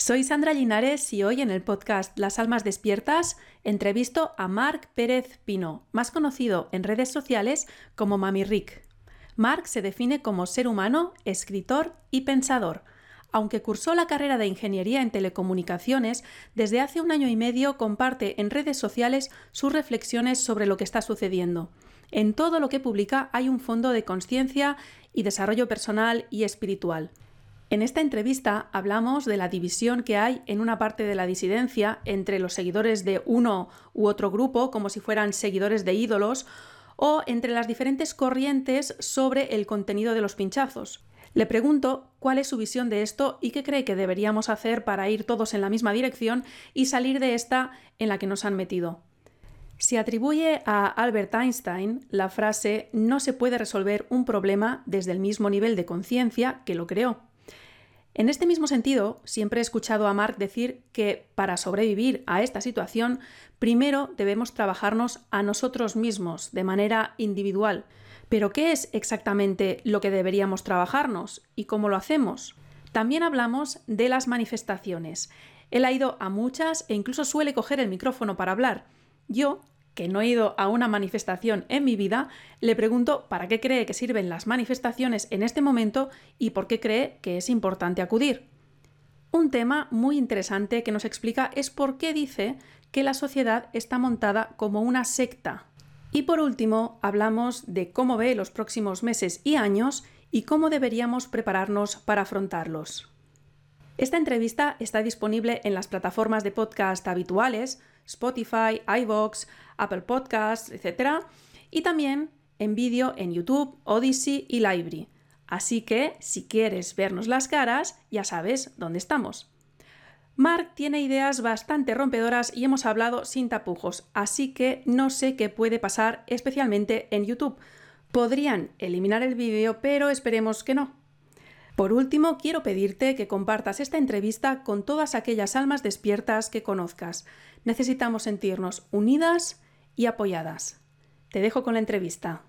Soy Sandra Linares y hoy en el podcast Las Almas Despiertas entrevisto a Marc Pérez Pino, más conocido en redes sociales como Mami Rick. Marc se define como ser humano, escritor y pensador. Aunque cursó la carrera de Ingeniería en Telecomunicaciones, desde hace un año y medio comparte en redes sociales sus reflexiones sobre lo que está sucediendo. En todo lo que publica hay un fondo de conciencia y desarrollo personal y espiritual. En esta entrevista hablamos de la división que hay en una parte de la disidencia entre los seguidores de uno u otro grupo, como si fueran seguidores de ídolos, o entre las diferentes corrientes sobre el contenido de los pinchazos. Le pregunto cuál es su visión de esto y qué cree que deberíamos hacer para ir todos en la misma dirección y salir de esta en la que nos han metido. Se atribuye a Albert Einstein la frase no se puede resolver un problema desde el mismo nivel de conciencia que lo creó. En este mismo sentido, siempre he escuchado a Mark decir que para sobrevivir a esta situación, primero debemos trabajarnos a nosotros mismos de manera individual. Pero ¿qué es exactamente lo que deberíamos trabajarnos y cómo lo hacemos? También hablamos de las manifestaciones. Él ha ido a muchas e incluso suele coger el micrófono para hablar. Yo que no he ido a una manifestación en mi vida, le pregunto para qué cree que sirven las manifestaciones en este momento y por qué cree que es importante acudir. Un tema muy interesante que nos explica es por qué dice que la sociedad está montada como una secta. Y por último, hablamos de cómo ve los próximos meses y años y cómo deberíamos prepararnos para afrontarlos. Esta entrevista está disponible en las plataformas de podcast habituales, Spotify, iVoox, Apple Podcasts, etc. Y también en vídeo en YouTube, Odyssey y Library. Así que, si quieres vernos las caras, ya sabes dónde estamos. Mark tiene ideas bastante rompedoras y hemos hablado sin tapujos, así que no sé qué puede pasar especialmente en YouTube. Podrían eliminar el vídeo, pero esperemos que no. Por último, quiero pedirte que compartas esta entrevista con todas aquellas almas despiertas que conozcas. Necesitamos sentirnos unidas y apoyadas. Te dejo con la entrevista.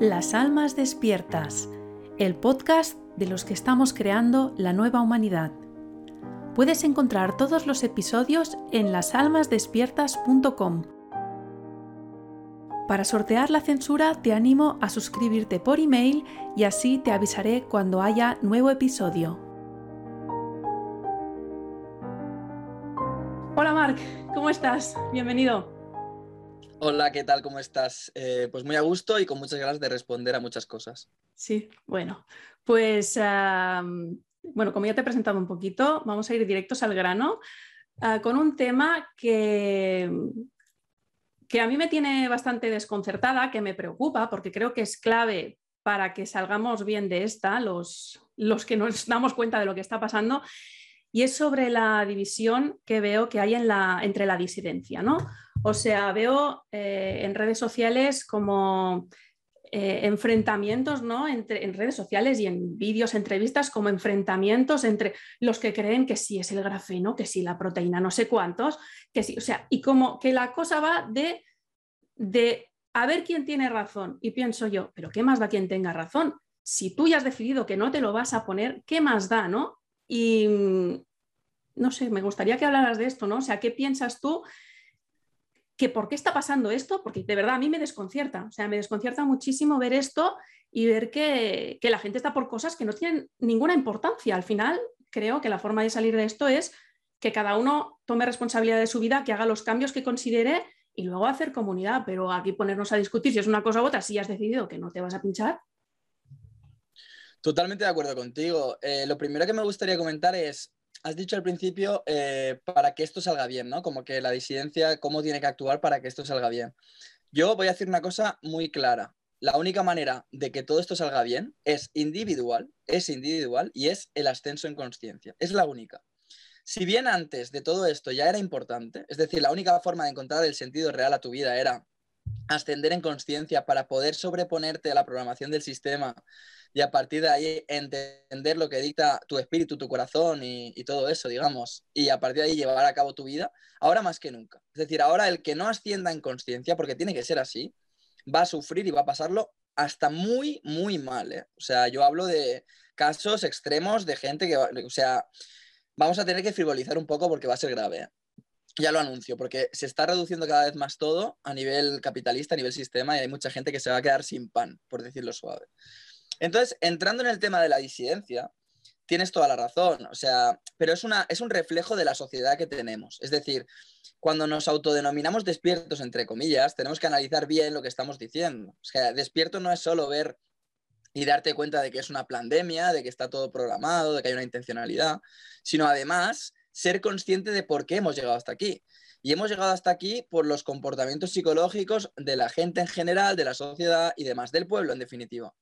Las Almas Despiertas, el podcast de los que estamos creando la nueva humanidad. Puedes encontrar todos los episodios en lasalmasdespiertas.com. Para sortear la censura te animo a suscribirte por email y así te avisaré cuando haya nuevo episodio. Hola Marc, ¿cómo estás? Bienvenido. Hola, ¿qué tal? ¿Cómo estás? Eh, pues muy a gusto y con muchas ganas de responder a muchas cosas. Sí, bueno, pues bueno, como ya te he presentado un poquito, vamos a ir directos al grano ah, con un tema que, que a mí me tiene bastante desconcertada, que me preocupa, porque creo que es clave para que salgamos bien de esta, los, los que nos damos cuenta de lo que está pasando, y es sobre la división que veo que hay en la, entre la disidencia. ¿no? O sea, veo eh, en redes sociales como eh, enfrentamientos ¿no? Entre, en redes sociales y en vídeos, entrevistas, como enfrentamientos entre los que creen que sí es el grafeno, que sí la proteína, no sé cuántos, que sí, o sea, y como que la cosa va de, de a ver quién tiene razón. Y pienso yo, pero ¿qué más da quien tenga razón? Si tú ya has decidido que no te lo vas a poner, ¿qué más da, no? Y mm, no sé, me gustaría que hablaras de esto, ¿no? O sea, ¿qué piensas tú que por qué está pasando esto, porque de verdad a mí me desconcierta, o sea, me desconcierta muchísimo ver esto y ver que, la gente está por cosas que no tienen ninguna importancia. Al final, creo que la forma de salir de esto es que cada uno tome responsabilidad de su vida, que haga los cambios que considere y luego hacer comunidad, pero aquí ponernos a discutir si es una cosa u otra, si has decidido que no te vas a pinchar. Totalmente de acuerdo contigo. Eh, lo primero que me gustaría comentar es, has dicho al principio eh, para que esto salga bien, ¿no? Como que la disidencia, cómo tiene que actuar para que esto salga bien. Yo voy a decir una cosa muy clara. La única manera de que todo esto salga bien es individual, es individual y es el ascenso en conciencia. Es la única. Si bien antes de todo esto ya era importante, es decir, la única forma de encontrar el sentido real a tu vida era ascender en conciencia para poder sobreponerte a la programación del sistema y a partir de ahí entender lo que dicta tu espíritu, tu corazón y, todo eso, digamos, y a partir de ahí llevar a cabo tu vida, ahora más que nunca. Es decir, ahora el que no ascienda en conciencia, porque tiene que ser así, va a sufrir y va a pasarlo hasta muy, muy mal. ¿eh? O sea, yo hablo de casos extremos de gente que, o sea, vamos a tener que frivolizar un poco porque va a ser grave. ¿eh? Ya lo anuncio, porque se está reduciendo cada vez más todo a nivel capitalista, a nivel sistema, y hay mucha gente que se va a quedar sin pan, por decirlo suave. Entonces, entrando en el tema de la disidencia, tienes toda la razón, o sea, pero es, una, es un reflejo de la sociedad que tenemos. Es decir, cuando nos autodenominamos despiertos, entre comillas, tenemos que analizar bien lo que estamos diciendo. O sea, despierto no es solo ver y darte cuenta de que es una pandemia, de que está todo programado, de que hay una intencionalidad, sino además ser consciente de por qué hemos llegado hasta aquí. Y hemos llegado hasta aquí por los comportamientos psicológicos de la gente en general, de la sociedad y demás, del pueblo en definitiva.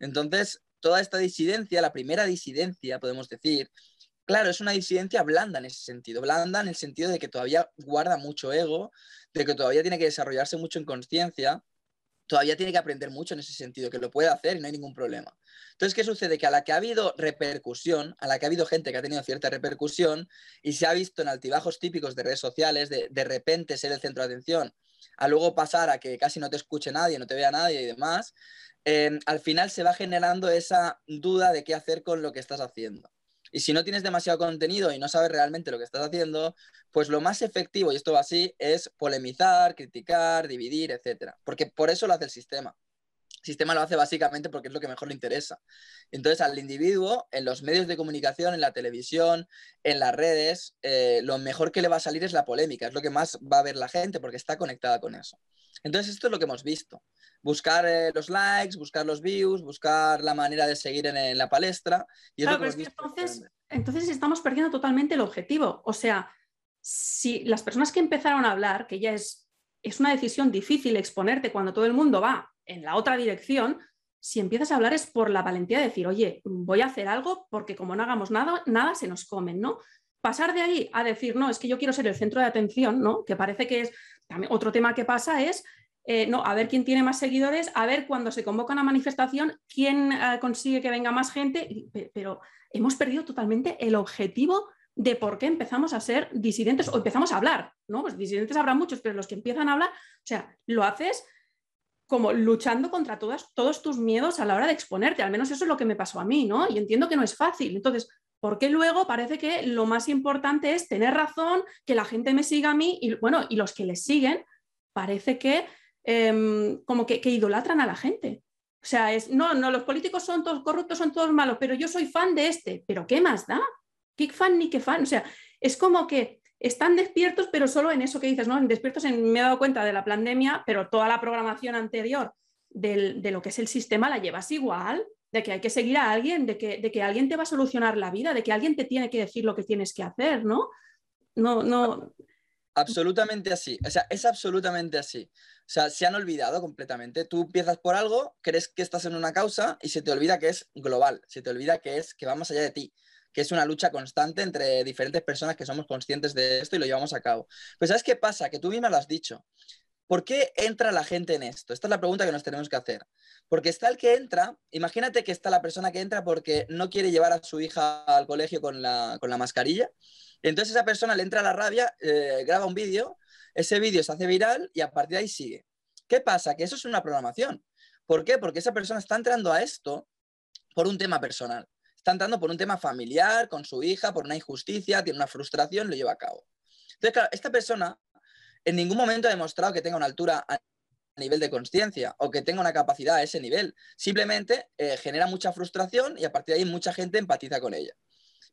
Entonces, toda esta disidencia, la primera disidencia, podemos decir, claro, es una disidencia blanda en ese sentido, blanda en el sentido de que todavía guarda mucho ego, de que todavía tiene que desarrollarse mucho en conciencia, todavía tiene que aprender mucho en ese sentido, que lo puede hacer y no hay ningún problema. Entonces, ¿qué sucede? Que a la que ha habido repercusión, a la que ha habido gente que ha tenido cierta repercusión y se ha visto en altibajos típicos de redes sociales, de de repente ser el centro de atención, a luego pasar a que casi no te escuche nadie, no te vea nadie y demás, eh, al final se va generando esa duda de qué hacer con lo que estás haciendo. Y si no tienes demasiado contenido y no sabes realmente lo que estás haciendo, pues lo más efectivo, y esto va así, es polemizar, criticar, dividir, etc. Porque por eso lo hace el sistema. Sistema lo hace básicamente porque es lo que mejor le interesa. Entonces, al individuo, en los medios de comunicación, en la televisión, en las redes, eh, lo mejor que le va a salir es la polémica, es lo que más va a ver la gente porque está conectada con eso. Entonces, esto es lo que hemos visto. Buscar eh, los likes, buscar los views, buscar la manera de seguir en, la palestra. Y entonces, entonces estamos perdiendo totalmente el objetivo. O sea, si las personas que empezaron a hablar, que ya es, es una decisión difícil exponerte cuando todo el mundo va en la otra dirección, si empiezas a hablar es por la valentía de decir, oye, voy a hacer algo porque como no hagamos nada, nada se nos comen, ¿no? Pasar de ahí a decir, no, es que yo quiero ser el centro de atención, ¿no? Que parece que es también otro tema que pasa es, eh, no, a ver quién tiene más seguidores, a ver cuando se convoca una manifestación, quién eh, consigue que venga más gente, pero hemos perdido totalmente el objetivo de por qué empezamos a ser disidentes o empezamos a hablar, ¿no? Pues disidentes habrá muchos, pero los que empiezan a hablar, o sea, lo haces como luchando contra todas, todos tus miedos a la hora de exponerte, al menos eso es lo que me pasó a mí, ¿no? Y entiendo que no es fácil. Entonces, porque luego parece que lo más importante es tener razón, que la gente me siga a mí y bueno, y los que les siguen, parece que em, como que, idolatran a la gente. O sea, es, no, no, los políticos son todos corruptos, son todos malos, pero yo soy fan de este, pero ¿qué más da? ¿Qué fan ni qué fan? O sea, es como que están despiertos, pero solo en eso que dices, ¿no? Despiertos en, me he dado cuenta de la pandemia, pero toda la programación anterior de lo que es el sistema la llevas igual de que hay que seguir a alguien, de que, de que alguien te va a solucionar la vida, de que alguien te tiene que decir lo que tienes que hacer, ¿no? No, no. Absolutamente así, o sea, es absolutamente así. O sea, se han olvidado completamente. Tú empiezas por algo, crees que estás en una causa y se te olvida que es global, se te olvida que es que va más allá de ti, que es una lucha constante entre diferentes personas que somos conscientes de esto y lo llevamos a cabo. Pues ¿sabes qué pasa? Que tú misma lo has dicho. ¿Por qué entra la gente en esto? Esta es la pregunta que nos tenemos que hacer. Porque está el que entra, imagínate que está la persona que entra porque no quiere llevar a su hija al colegio con la, mascarilla. Entonces esa persona le entra la rabia, eh, graba un vídeo, ese vídeo se hace viral y a partir de ahí sigue. ¿Qué pasa? Que eso es una programación. ¿Por qué? Porque esa persona está entrando a esto por un tema personal. Está entrando por un tema familiar, con su hija, por una injusticia, tiene una frustración, lo lleva a cabo. Entonces, claro, esta persona en ningún momento ha demostrado que tenga una altura a nivel de conciencia o que tenga una capacidad a ese nivel. Simplemente eh, genera mucha frustración y a partir de ahí mucha gente empatiza con ella.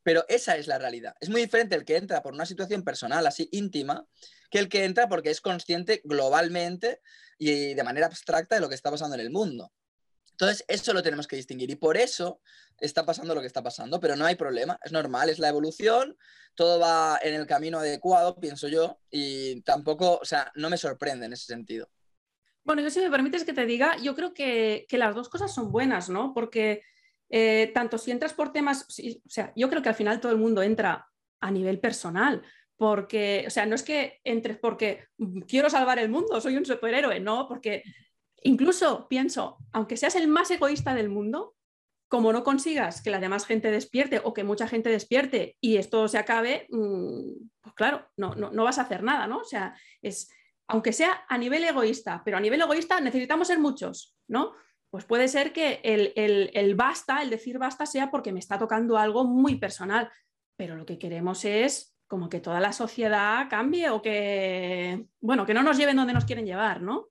Pero esa es la realidad. Es muy diferente el que entra por una situación personal así íntima que el que entra porque es consciente globalmente y de manera abstracta de lo que está pasando en el mundo. Entonces, eso lo tenemos que distinguir y por eso está pasando lo que está pasando, pero no hay problema, es normal, es la evolución, todo va en el camino adecuado, pienso yo, y tampoco, o sea, no me sorprende en ese sentido. Bueno, yo si me permites que te diga, yo creo que, las dos cosas son buenas, ¿no? Porque eh, tanto si entras por temas, o sea, yo creo que al final todo el mundo entra a nivel personal, porque, o sea, no es que entres porque quiero salvar el mundo, soy un superhéroe, no, porque Incluso pienso, aunque seas el más egoísta del mundo, como no consigas que la demás gente despierte o que mucha gente despierte y esto se acabe, mm, pues claro, no, no, vas a hacer nada, ¿no? O sea, es, aunque sea a nivel egoísta, pero a nivel egoísta necesitamos ser muchos, ¿no? Pues puede ser que el, el basta, el decir basta, sea porque me está tocando algo muy personal, pero lo que queremos es como que toda la sociedad cambie o que, bueno, que no nos lleven donde nos quieren llevar, ¿no?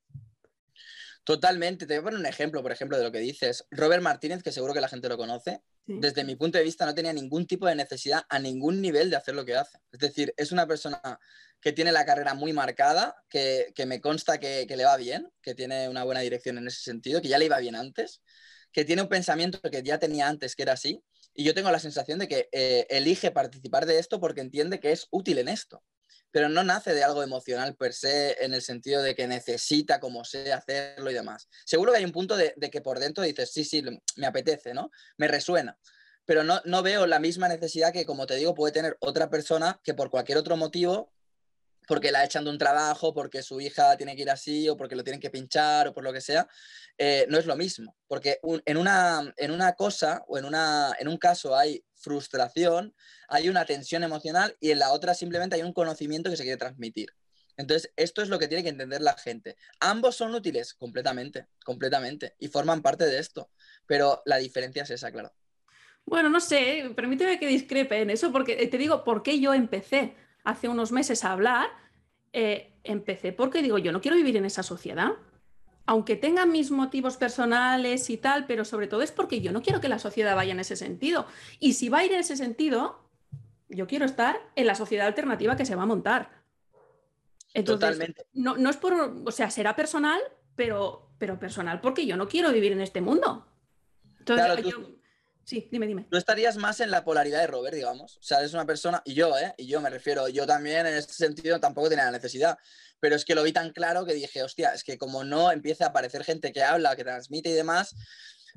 Totalmente. Te voy a poner un ejemplo, por ejemplo, de lo que dices. Robert Martínez, que seguro que la gente lo conoce, desde mi punto de vista no tenía ningún tipo de necesidad a ningún nivel de hacer lo que hace. Es decir, es una persona que tiene la carrera muy marcada, que, me consta que, le va bien, que tiene una buena dirección en ese sentido, que ya le iba bien antes, que tiene un pensamiento que ya tenía antes que era así. Y yo tengo la sensación de que eh, elige participar de esto porque entiende que es útil en esto pero no nace de algo emocional per se en el sentido de que necesita como sea hacerlo y demás. Seguro que hay un punto de, que por dentro dices, sí, sí, me apetece, ¿no? Me resuena, pero no, no veo la misma necesidad que, como te digo, puede tener otra persona que por cualquier otro motivo porque la echan de un trabajo, porque su hija tiene que ir así, o porque lo tienen que pinchar, o por lo que sea, eh, no es lo mismo. Porque en, una, en una cosa o en, una, en un caso hay frustración, hay una tensión emocional y en la otra simplemente hay un conocimiento que se quiere transmitir. Entonces, esto es lo que tiene que entender la gente. Ambos son útiles, completamente, completamente, y forman parte de esto, pero la diferencia es esa, claro. Bueno, no sé, permíteme que discrepe en eso, porque te digo, ¿por qué yo empecé? Hace unos meses a hablar, eh, empecé porque digo, yo no quiero vivir en esa sociedad. Aunque tenga mis motivos personales y tal, pero sobre todo es porque yo no quiero que la sociedad vaya en ese sentido. Y si va a ir en ese sentido, yo quiero estar en la sociedad alternativa que se va a montar. Totalmente. No, no, es por, o sea, será personal, pero, pero personal porque yo no quiero vivir en este mundo. Entonces, yo, Sí, dime, dime. Tú estarías más en la polaridad de Robert, digamos. O sea, es una persona, y yo, ¿eh? Y yo me refiero, yo también en este sentido tampoco tenía la necesidad. Pero es que lo vi tan claro que dije, hostia, es que como no empieza a aparecer gente que habla, que transmite y demás,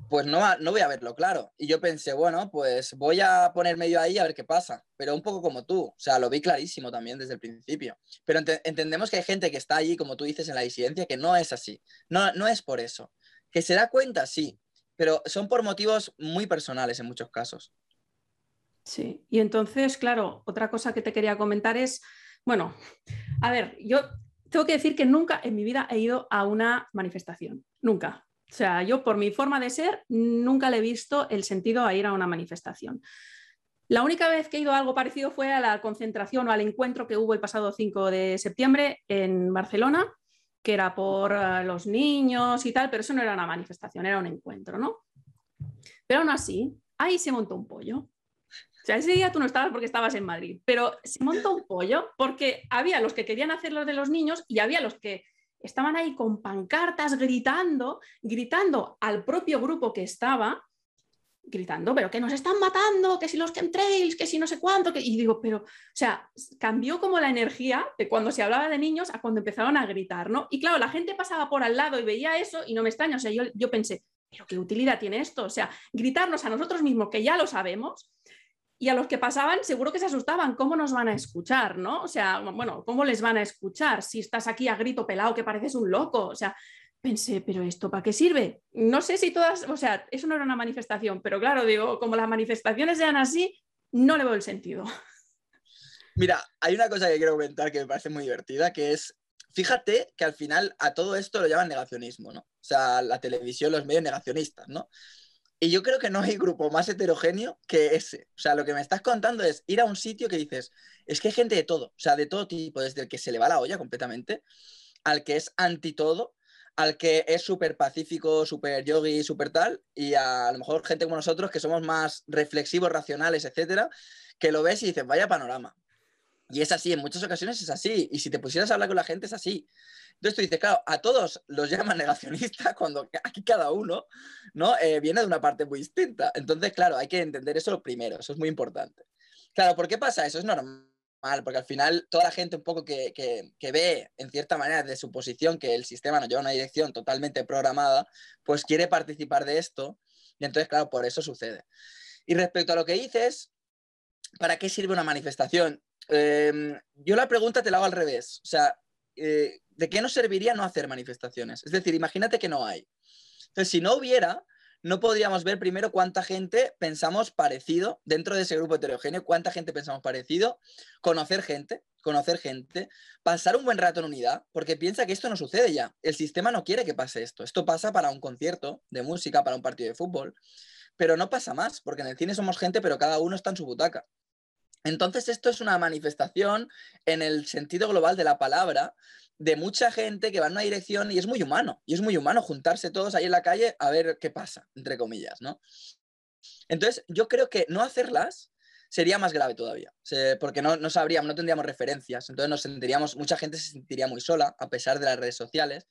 pues no, no voy a verlo claro. Y yo pensé, bueno, pues voy a poner medio ahí a ver qué pasa. Pero un poco como tú, o sea, lo vi clarísimo también desde el principio. Pero entendemos que hay gente que está allí, como tú dices, en la disidencia, que no es así. No, no es por eso. Que se da cuenta, sí, pero son por motivos muy personales en muchos casos. Sí, y entonces, claro, otra cosa que te quería comentar es, bueno, a ver, yo tengo que decir que nunca en mi vida he ido a una manifestación, nunca. O sea, yo por mi forma de ser nunca le he visto el sentido a ir a una manifestación. La única vez que he ido a algo parecido fue a la concentración o al encuentro que hubo el pasado 5 de septiembre en Barcelona, que era por eh, los niños y tal, pero eso no era una manifestación, era un encuentro, ¿no? Pero aún así, ahí se montó un pollo. O sea, ese día tú no estabas porque estabas en Madrid, pero se montó un pollo porque había los que querían hacer lo de los niños y había los que estaban ahí con pancartas gritando, gritando al propio grupo que estaba gritando, pero que nos están matando, que si los chemtrails, que si no sé cuánto, que... y digo, pero, o sea, cambió como la energía de cuando se hablaba de niños a cuando empezaron a gritar, ¿no? Y claro, la gente pasaba por al lado y veía eso y no me extraña, o sea, yo, yo pensé, pero qué utilidad tiene esto, o sea, gritarnos a nosotros mismos, que ya lo sabemos, y a los que pasaban seguro que se asustaban, ¿cómo nos van a escuchar, no? O sea, bueno, ¿cómo les van a escuchar si estás aquí a grito pelado que pareces un loco? O sea, pensé, pero ¿esto para qué sirve? No sé si todas, o sea, eso no era una manifestación, pero claro, digo, como las manifestaciones sean así, no le veo el sentido. Mira, hay una cosa que quiero comentar que me parece muy divertida, que es, fíjate que al final a todo esto lo llaman negacionismo, ¿no? O sea, la televisión, los medios negacionistas, ¿no? Y yo creo que no hay grupo más heterogéneo que ese. O sea, lo que me estás contando es ir a un sitio que dices, es que hay gente de todo, o sea, de todo tipo, desde el que se le va la olla completamente, al que es anti todo, al que es súper pacífico, súper yogi, súper tal, y a, lo mejor gente como nosotros que somos más reflexivos, racionales, etcétera, que lo ves y dices, vaya panorama. Y es así, en muchas ocasiones es así. Y si te pusieras a hablar con la gente es así. Entonces tú dices, claro, a todos los llaman negacionistas cuando aquí cada uno ¿no? Eh, viene de una parte muy distinta. Entonces, claro, hay que entender eso primero, eso es muy importante. Claro, ¿por qué pasa eso? Es normal porque al final toda la gente un poco que, ve, en cierta manera, de su posición, que el sistema nos lleva a una dirección totalmente programada, pues quiere participar de esto, y entonces, claro, por eso sucede. Y respecto a lo que dices, ¿para qué sirve una manifestación? Em, yo la pregunta te la hago al revés, o sea, eh, ¿de qué nos serviría no hacer manifestaciones? Es decir, imagínate que no hay. Entonces, si no hubiera, no podríamos ver primero cuánta gente pensamos parecido dentro de ese grupo heterogéneo, cuánta gente pensamos parecido, conocer gente, conocer gente, pasar un buen rato en unidad, porque piensa que esto no sucede ya. El sistema no quiere que pase esto. Esto pasa para un concierto de música, para un partido de fútbol, pero no pasa más, porque en el cine somos gente, pero cada uno está en su butaca. Entonces esto es una manifestación en el sentido global de la palabra de mucha gente que va en una dirección y es muy humano, y es muy humano juntarse todos ahí en la calle a ver qué pasa, entre comillas, ¿no? Entonces yo creo que no hacerlas sería más grave todavía, porque no, no sabríamos, no tendríamos referencias, entonces nos sentiríamos, mucha gente se sentiría muy sola a pesar de las redes sociales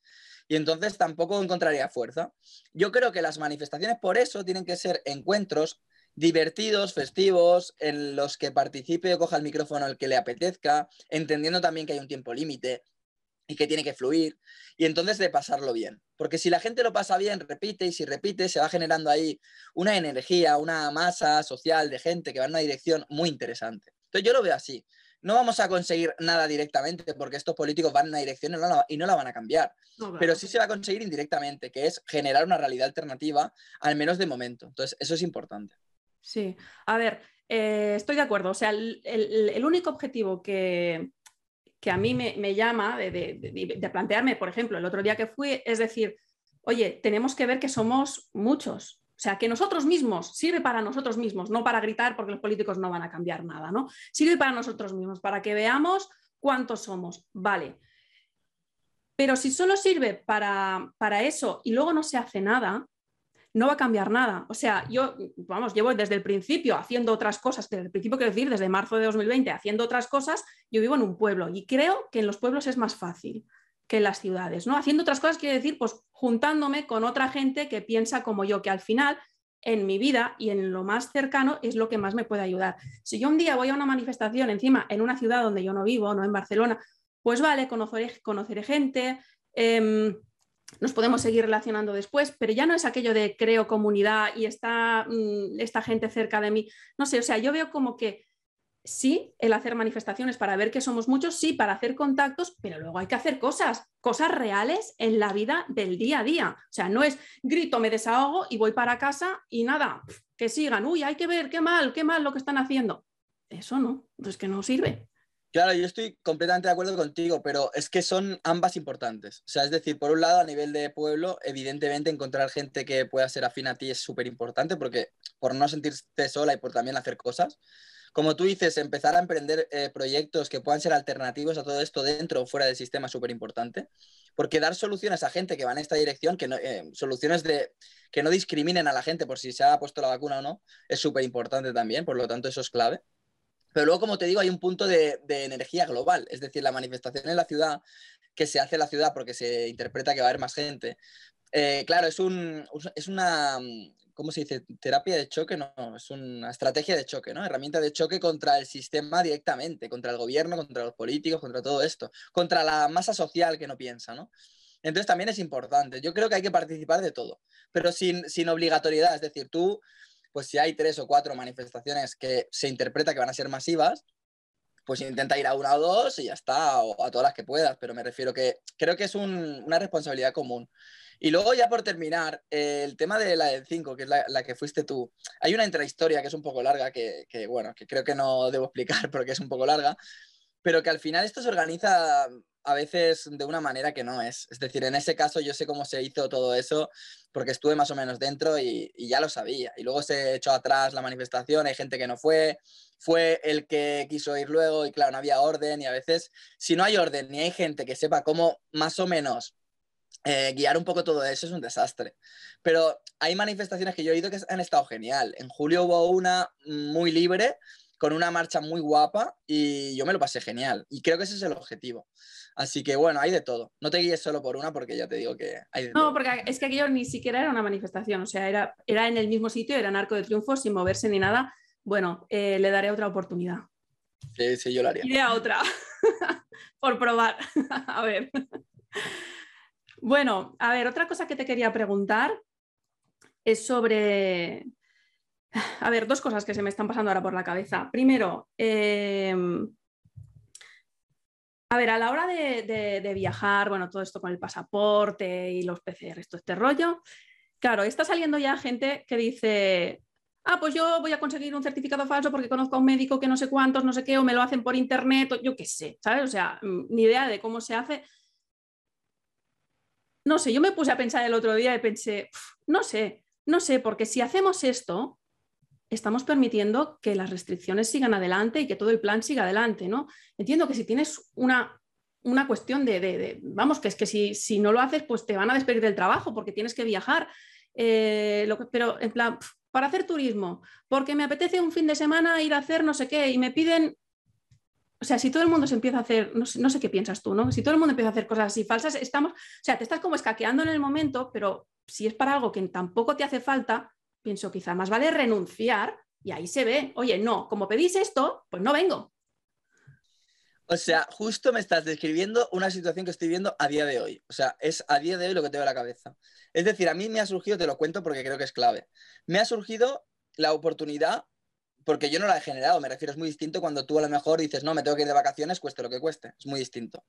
y entonces tampoco encontraría fuerza. Yo creo que las manifestaciones por eso tienen que ser encuentros divertidos, festivos, en los que participe o coja el micrófono al que le apetezca, entendiendo también que hay un tiempo límite y que tiene que fluir, y entonces de pasarlo bien. Porque si la gente lo pasa bien, repite, y si repite, se va generando ahí una energía, una masa social de gente que va en una dirección muy interesante. Entonces yo lo veo así. No vamos a conseguir nada directamente porque estos políticos van en una dirección y no la, van a cambiar. Pero sí se va a conseguir indirectamente, que es generar una realidad alternativa, al menos de momento. Entonces, eso es importante. Sí, a ver, eh, estoy de acuerdo. O sea, el, único objetivo que, que, a mí me, llama de, plantearme, por ejemplo, el otro día que fui, es decir, oye, tenemos que ver que somos muchos. O sea, que nosotros mismos, sirve para nosotros mismos, no para gritar porque los políticos no van a cambiar nada, ¿no? Sirve para nosotros mismos, para que veamos cuántos somos. Vale. Pero si solo sirve para, para eso y luego no se hace nada, no va a cambiar nada. O sea, yo, vamos, llevo desde el principio haciendo otras cosas, desde el principio quiero decir, desde marzo de 2020 haciendo otras cosas, yo vivo en un pueblo y creo que en los pueblos es más fácil que en las ciudades, ¿no? Haciendo otras cosas quiere decir, pues juntándome con otra gente que piensa como yo, que al final en mi vida y en lo más cercano es lo que más me puede ayudar. Si yo un día voy a una manifestación encima en una ciudad donde yo no vivo, no en Barcelona, pues vale, conoceré, gente, eh, nos podemos seguir relacionando después, pero ya no es aquello de creo comunidad y está mm, esta gente cerca de mí. No sé, o sea, yo veo como que sí, el hacer manifestaciones para ver que somos muchos, sí, para hacer contactos, pero luego hay que hacer cosas, cosas reales en la vida del día a día. O sea, no es grito, me desahogo y voy para casa y nada, que sigan, uy, hay que ver qué mal, qué mal lo que están haciendo. Eso no, es que no sirve. Claro, yo estoy completamente de acuerdo contigo, pero es que son ambas importantes. O sea, es decir, por un lado, a nivel de pueblo, evidentemente encontrar gente que pueda ser afín a ti es súper importante, porque por no sentirte sola y por también hacer cosas. Como tú dices, empezar a emprender eh, proyectos que puedan ser alternativos a todo esto dentro o fuera del sistema es súper importante, porque dar soluciones a gente que va en esta dirección, que no, eh, soluciones de, que no discriminen a la gente por si se ha puesto la vacuna o no, es súper importante también, por lo tanto eso es clave. Pero luego, como te digo, hay un punto de, energía global, es decir, la manifestación en la ciudad, que se hace en la ciudad porque se interpreta que va a haber más gente. Eh, claro, es, un, es una, ¿cómo se dice? Terapia de choque, no, es una estrategia de choque, ¿no? Herramienta de choque contra el sistema directamente, contra el gobierno, contra los políticos, contra todo esto, contra la masa social que no piensa, ¿no? Entonces también es importante. Yo creo que hay que participar de todo, pero sin, sin obligatoriedad. Es decir, tú pues si hay tres o cuatro manifestaciones que se interpreta que van a ser masivas, pues intenta ir a una o dos y ya está, o a todas las que puedas, pero me refiero que creo que es una responsabilidad común. Y luego ya por terminar, el tema de la del 5, que es la, que fuiste tú, hay una intrahistoria que es un poco larga, que, bueno, que creo que no debo explicar porque es un poco larga, pero que al final esto se organiza a veces de una manera que no es. Es decir, en ese caso yo sé cómo se hizo todo eso porque estuve más o menos dentro y, ya lo sabía. Y luego se echó atrás la manifestación, hay gente que no fue, fue el que quiso ir luego y claro, no había orden y a veces si no hay orden ni hay gente que sepa cómo más o menos eh, guiar un poco todo eso es un desastre. Pero hay manifestaciones que yo he oído que han estado genial. En julio hubo una muy libre con una marcha muy guapa y yo me lo pasé genial. Y creo que ese es el objetivo. Así que bueno, hay de todo. No te guíes solo por una porque ya te digo que hay de no, porque es que aquello ni siquiera era una manifestación, o sea, era, era en el mismo sitio, era en Arco de Triunfo, sin moverse ni nada. Bueno, eh, le daré otra oportunidad. Sí, sí, yo lo haría. Iré a otra, por probar. a ver. Bueno, a ver, otra cosa que te quería preguntar es sobre a ver, dos cosas que se me están pasando ahora por la cabeza. Primero, em, a ver, a la hora de, viajar, bueno, todo esto con el pasaporte y los PCR, todo este rollo, claro, está saliendo ya gente que dice, ah, pues yo voy a conseguir un certificado falso porque conozco a un médico que no sé cuántos, no sé qué, o me lo hacen por internet, o yo qué sé, ¿sabes? O sea, mm, ni idea de cómo se hace. No sé, yo me puse a pensar el otro día y pensé, no sé, no sé, porque si hacemos esto, estamos permitiendo que las restricciones sigan adelante y que todo el plan siga adelante, ¿no? Entiendo que si tienes una, una cuestión de, vamos, que es que si, si, no lo haces, pues te van a despedir del trabajo porque tienes que viajar. Eh, lo que, pero en plan, para hacer turismo, porque me apetece un fin de semana ir a hacer no sé qué y me piden... O sea, si todo el mundo se empieza a hacer, no sé, qué piensas tú, ¿no? Si todo el mundo empieza a hacer cosas así falsas, estamos, o sea, te estás como escaqueando en el momento, pero si es para algo que tampoco te hace falta, pienso quizá más vale renunciar y ahí se ve, oye, no, como pedís esto, pues no vengo. O sea, justo me estás describiendo una situación que estoy viendo a día de hoy. O sea, es a día de hoy lo que tengo en la cabeza. Es decir, a mí me ha surgido, te lo cuento porque creo que es clave, me ha surgido la oportunidad, porque yo no la he generado, me refiero, es muy distinto cuando tú a lo mejor dices, no, me tengo que ir de vacaciones, cueste lo que cueste, es muy distinto.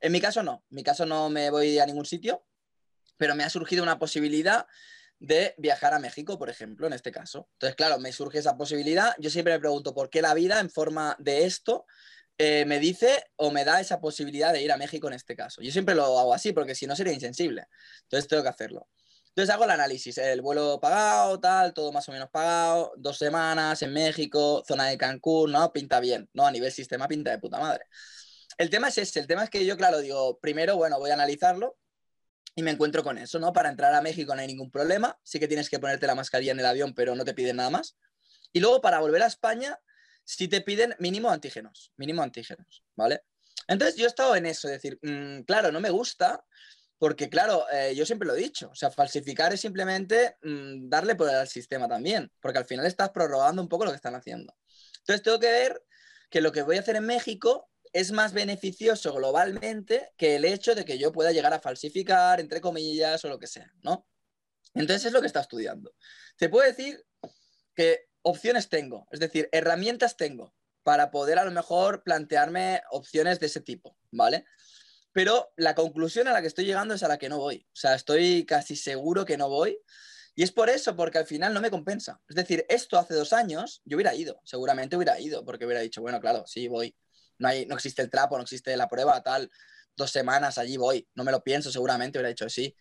En mi caso no, en mi caso no me voy a ningún sitio, pero me ha surgido una posibilidad de viajar a México, por ejemplo, en este caso. Entonces, claro, me surge esa posibilidad. Yo siempre me pregunto por qué la vida en forma de esto eh, me dice o me da esa posibilidad de ir a México en este caso. Yo siempre lo hago así porque si no sería insensible. Entonces tengo que hacerlo. Entonces hago el análisis, el vuelo pagado, tal, todo más o menos pagado, dos semanas en México, zona de Cancún, ¿no? Pinta bien, ¿no? A nivel sistema pinta de puta madre. El tema es ese, el tema es que yo, claro, digo, primero, bueno, voy a analizarlo y me encuentro con eso, ¿no? Para entrar a México no hay ningún problema, sí que tienes que ponerte la mascarilla en el avión, pero no te piden nada más. Y luego para volver a España si te piden mínimo antígenos, mínimo antígenos, ¿vale? Entonces yo he estado en eso, es decir, mm, claro, no me gusta, porque claro, eh, yo siempre lo he dicho, o sea, falsificar es simplemente mm, darle poder al sistema también, porque al final estás prorrogando un poco lo que están haciendo. Entonces tengo que ver que lo que voy a hacer en México es más beneficioso globalmente que el hecho de que yo pueda llegar a falsificar, entre comillas, o lo que sea, ¿no? Entonces es lo que está estudiando. Te puedo decir que opciones tengo, es decir, herramientas tengo para poder a lo mejor plantearme opciones de ese tipo, ¿vale? Pero la conclusión a la que estoy llegando es a la que no voy. O sea, estoy casi seguro que no voy. Y es por eso, porque al final no me compensa. Es decir, esto hace dos años yo hubiera ido, seguramente hubiera ido, porque hubiera dicho, bueno, claro, sí, voy. No, hay, no existe el trapo, no existe la prueba, tal. Dos semanas allí voy. No me lo pienso, seguramente hubiera dicho sí.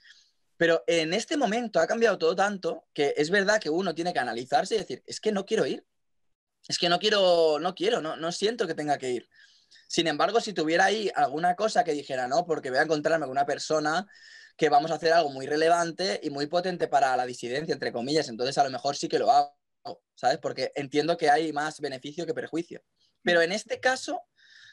Pero en este momento ha cambiado todo tanto que es verdad que uno tiene que analizarse y decir, es que no quiero ir. Es que no quiero, no quiero, no, no siento que tenga que ir. Sin embargo, si tuviera ahí alguna cosa que dijera, no, porque voy a encontrarme con una persona que vamos a hacer algo muy relevante y muy potente para la disidencia, entre comillas, entonces a lo mejor sí que lo hago, ¿sabes? Porque entiendo que hay más beneficio que perjuicio. Pero en este caso,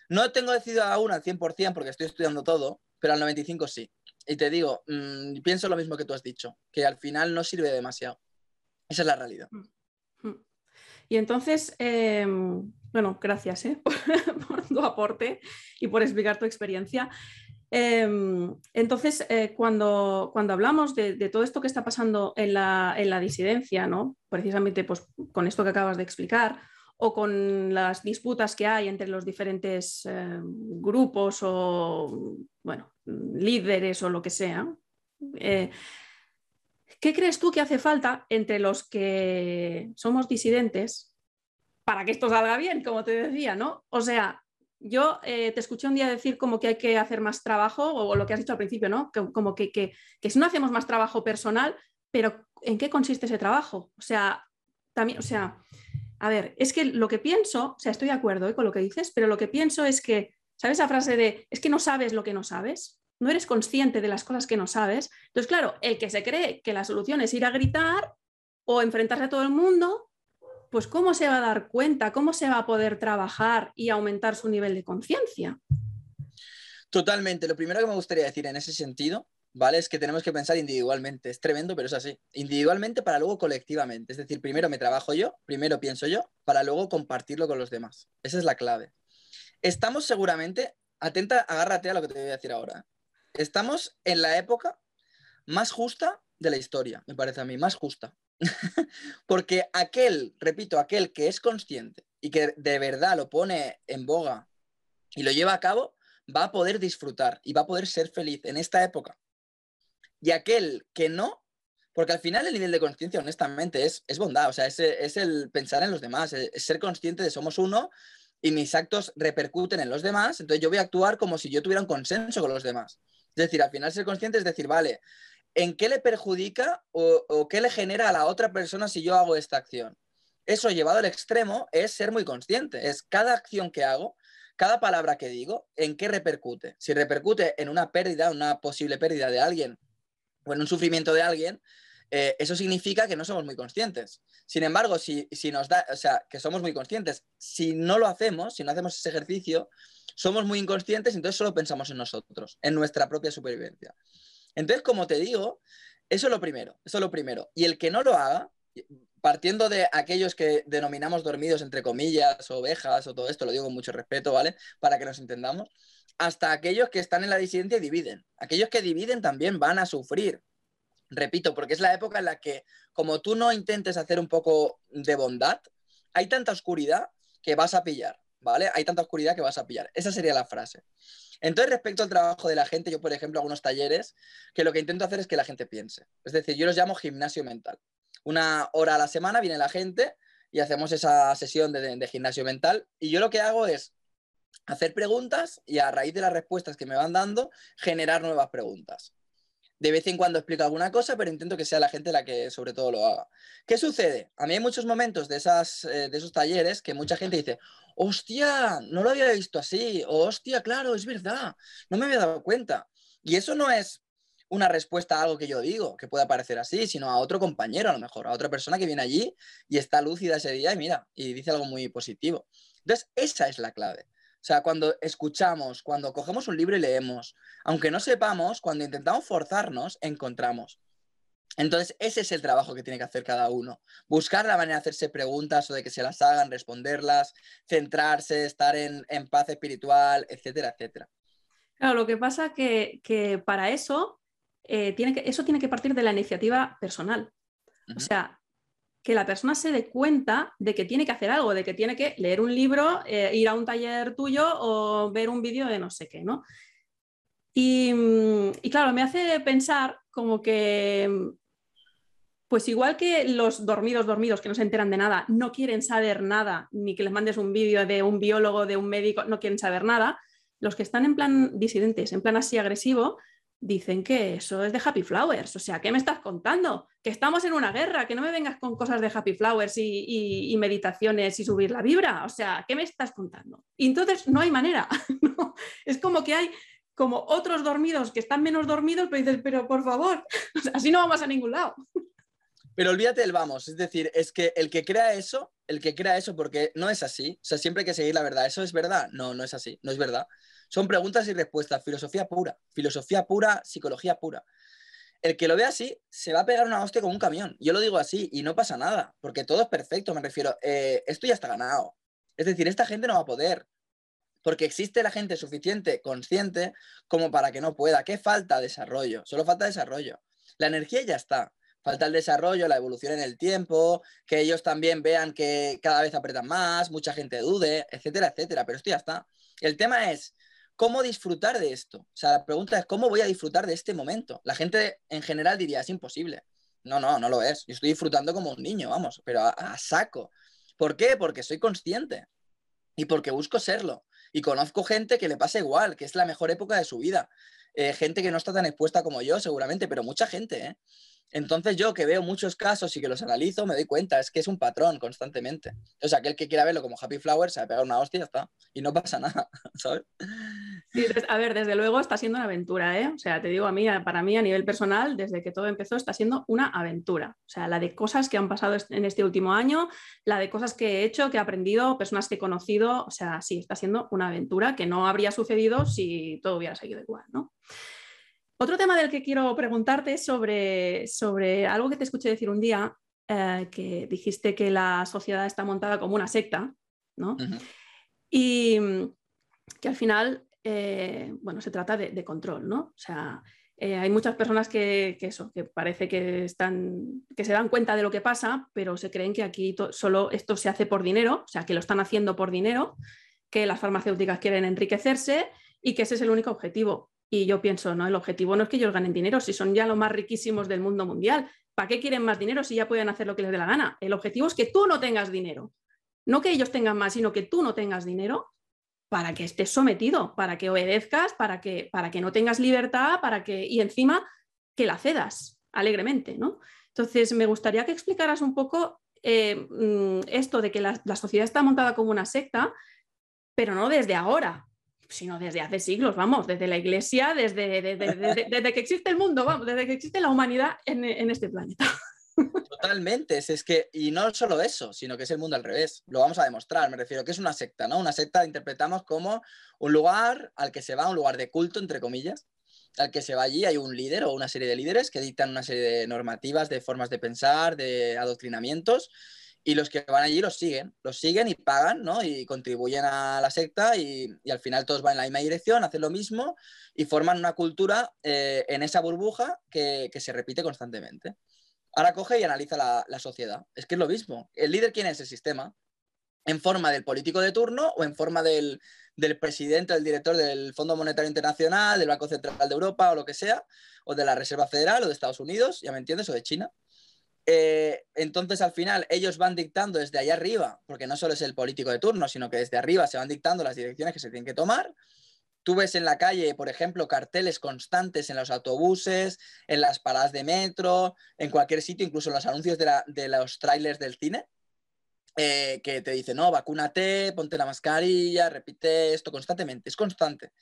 no tengo decidido aún al 100% porque estoy estudiando todo, pero al 95% sí. Y te digo, mm, pienso lo mismo que tú has dicho, que al final no sirve demasiado. Esa es la realidad. Mm, mm. Y entonces, em, bueno, gracias ¿eh? por, tu aporte y por explicar tu experiencia. Em, entonces, eh, cuando, cuando hablamos de, todo esto que está pasando en la, en la, disidencia, ¿no? precisamente pues, con esto que acabas de explicar, o con las disputas que hay entre los diferentes eh, grupos o, bueno, líderes o lo que sea. Eh, ¿Qué crees tú que hace falta entre los que somos disidentes para que esto salga bien, como te decía, ¿no? O sea, yo eh, te escuché un día decir como que hay que hacer más trabajo, o lo que has dicho al principio, ¿no? como que, que, que si no hacemos más trabajo personal, pero ¿en qué consiste ese trabajo? O sea, también, o sea, a ver, es que lo que pienso, o sea, estoy de acuerdo ¿eh? con lo que dices, pero lo que pienso es que, ¿sabes esa frase de, es que no sabes lo que no sabes? No eres consciente de las cosas que no sabes. Entonces, claro, el que se cree que la solución es ir a gritar o enfrentarse a todo el mundo, pues ¿cómo se va a dar cuenta? ¿Cómo se va a poder trabajar y aumentar su nivel de conciencia? Totalmente. Lo primero que me gustaría decir en ese sentido ¿vale? Es que tenemos que pensar individualmente. Es tremendo, pero es así. Individualmente para luego colectivamente. Es decir, primero me trabajo yo, primero pienso yo, para luego compartirlo con los demás. Esa es la clave. Estamos seguramente, atenta, agárrate a lo que te voy a decir ahora. Estamos en la época más justa de la historia, me parece a mí, más justa. Porque aquel, repito, aquel que es consciente y que de verdad lo pone en boga y lo lleva a cabo, va a poder disfrutar y va a poder ser feliz en esta época y aquel que no Porque al final el nivel de conciencia, honestamente, es, es bondad, o sea, es, es, el pensar en los demás, es, ser consciente de somos uno y mis actos repercuten en los demás, entonces yo voy a actuar como si yo tuviera un consenso con los demás. Es decir, al final ser consciente es decir, vale, ¿en qué le perjudica o, o qué le genera a la otra persona si yo hago esta acción? Eso llevado al extremo es ser muy consciente, es cada acción que hago, cada palabra que digo, ¿en qué repercute? Si repercute en una pérdida, una posible pérdida de alguien o en un sufrimiento de alguien, eh, eso significa que no somos muy conscientes. Sin embargo, si, si, nos da, o sea, que somos muy conscientes, si no lo hacemos, si no hacemos ese ejercicio, somos muy inconscientes, entonces solo pensamos en nosotros, en nuestra propia supervivencia. Entonces, como te digo, eso es lo primero, eso es lo primero. Y el que no lo haga, partiendo de aquellos que denominamos dormidos, entre comillas, ovejas o todo esto, lo digo con mucho respeto, ¿vale? Para que nos entendamos, hasta aquellos que están en la disidencia y dividen. Aquellos que dividen también van a sufrir. Repito, porque es la época en la que, como tú no intentes hacer un poco de bondad, hay tanta oscuridad que vas a pillar, ¿vale? Hay tanta oscuridad que vas a pillar. Esa sería la frase. Entonces, respecto al trabajo de la gente, yo, por ejemplo, hago unos talleres que lo que intento hacer es que la gente piense. Es decir, yo los llamo gimnasio mental una hora a la semana viene la gente y hacemos esa sesión de, gimnasio mental. Y yo lo que hago es hacer preguntas y a raíz de las respuestas que me van dando, generar nuevas preguntas. De vez en cuando explico alguna cosa, pero intento que sea la gente la que sobre todo lo haga. ¿Qué sucede? A mí hay muchos momentos de, esas, eh, de esos talleres que mucha gente dice, hostia, no lo había visto así, o hostia, claro, es verdad, no me había dado cuenta. Y eso no es una respuesta a algo que yo digo, que pueda parecer así, sino a otro compañero a lo mejor, a otra persona que viene allí y está lúcida ese día y mira, y dice algo muy positivo. Entonces, esa es la clave. O sea, cuando escuchamos, cuando cogemos un libro y leemos, aunque no sepamos, cuando intentamos forzarnos, encontramos. Entonces, ese es el trabajo que tiene que hacer cada uno. Buscar la manera de hacerse preguntas o de que se las hagan, responderlas, centrarse, estar en, paz espiritual, etcétera, etcétera. Claro, lo que pasa que, que para eso eh, tiene que, eso tiene que partir de la iniciativa personal. O sea, que la persona se dé cuenta de que tiene que hacer algo, de que tiene que leer un libro, eh, ir a un taller tuyo o ver un vídeo de no sé qué, ¿no? Y, y, claro, me hace pensar como que, pues igual que los dormidos, dormidos que no se enteran de nada, no quieren saber nada, ni que les mandes un vídeo de un biólogo, de un médico, no quieren saber nada, los que están en plan disidentes, en plan así agresivo, dicen que eso es de Happy Flowers. O sea, ¿qué me estás contando? Que estamos en una guerra, que no me vengas con cosas de Happy Flowers y, meditaciones y subir la vibra. O sea, ¿qué me estás contando? Y entonces no hay manera. Es como que hay como otros dormidos que están menos dormidos, pero dices, pero por favor, así no vamos a ningún lado. Pero olvídate del vamos, es decir, es que el que crea eso, el que crea eso, porque no es así, o sea, siempre hay que seguir la verdad. ¿Eso es verdad? No, no es así, no es verdad. Son preguntas y respuestas, filosofía pura, filosofía pura, psicología pura. El que lo ve así se va a pegar una hostia con un camión. Yo lo digo así y no pasa nada, porque todo es perfecto, me refiero. Eh, esto ya está ganado. Es decir, esta gente no va a poder, porque existe la gente suficiente, consciente, como para que no pueda. ¿Qué falta? Desarrollo. Solo falta desarrollo. La energía ya está. Falta el desarrollo, la evolución en el tiempo, que ellos también vean que cada vez apretan más, mucha gente dude, etcétera, etcétera. Pero esto ya está. El tema es, ¿Cómo disfrutar de esto? O sea, la pregunta es, ¿cómo voy a disfrutar de este momento? La gente en general diría, es imposible. No, no, no lo es. Yo estoy disfrutando como un niño, vamos, pero a, saco. ¿Por qué? Porque soy consciente y porque busco serlo. Y conozco gente que le pasa igual, que es la mejor época de su vida. Eh, gente que no está tan expuesta como yo, seguramente, pero mucha gente, ¿eh? Entonces yo que veo muchos casos y que los analizo, me doy cuenta, es que es un patrón constantemente. O sea, aquel que quiera verlo como Happy Flower se va a pegar una hostia y ya está. Y no pasa nada, ¿sabes? A ver, desde luego está siendo una aventura, ¿eh? O sea, te digo a mí, para mí a nivel personal, desde que todo empezó, está siendo una aventura. O sea, la de cosas que han pasado en este último año, la de cosas que he hecho, que he aprendido, personas que he conocido, o sea, sí, está siendo una aventura que no habría sucedido si todo hubiera seguido igual, ¿no? Otro tema del que quiero preguntarte es sobre, sobre algo que te escuché decir un día, eh, que dijiste que la sociedad está montada como una secta, ¿no? Y que al final, eh, bueno, se trata de, control, ¿no? O sea, eh, hay muchas personas que, eso, que parece que, están, que se dan cuenta de lo que pasa, pero se creen que aquí solo esto se hace por dinero, o sea, que lo están haciendo por dinero, que las farmacéuticas quieren enriquecerse y que ese es el único objetivo. Y yo pienso, no, el objetivo no es que ellos ganen dinero, si son ya los más riquísimos del mundo mundial, ¿Para qué quieren más dinero si ya pueden hacer lo que les dé la gana? El objetivo es que tú no tengas dinero. No que ellos tengan más, sino que tú no tengas dinero para que estés sometido, para que obedezcas, para que, para que no tengas libertad, para que, y encima que la cedas alegremente, ¿no? Entonces, me gustaría que explicaras un poco eh, mm, esto de que la, sociedad está montada como una secta, pero no desde ahora, sino desde hace siglos, vamos, desde la iglesia, desde, desde, que existe el mundo, vamos, desde que existe la humanidad en, en este planeta. Totalmente, es, que, y no solo eso, sino que es el mundo al revés. Lo vamos a demostrar, me refiero que es una secta, ¿no? Una secta la interpretamos como un lugar al que se va, un lugar de culto, entre comillas, al que se va allí, hay un líder o una serie de líderes que dictan una serie de normativas, de formas de pensar, de adoctrinamientos, y los que van allí los siguen, los siguen y pagan, ¿no? Y contribuyen a la secta y, al final todos van en la misma dirección, hacen lo mismo y forman una cultura eh, en esa burbuja que, se repite constantemente. Ahora coge y analiza la, sociedad. Es que es lo mismo. ¿El líder quién es? El sistema. En forma del político de turno o en forma del, del presidente, del director del Fondo Monetario Internacional, del Banco Central de Europa o lo que sea, o de la Reserva Federal o de Estados Unidos, ya me entiendes, o de China. Eh, entonces, al final, ellos van dictando desde allá arriba, porque no solo es el político de turno, sino que desde arriba se van dictando las direcciones que se tienen que tomar. Tú ves en la calle, por ejemplo, carteles constantes en los autobuses, en las paradas de metro, en cualquier sitio, incluso los anuncios de, de los trailers del cine, eh, que te dice, no, vacúnate, ponte la mascarilla, repite esto constantemente, es constante.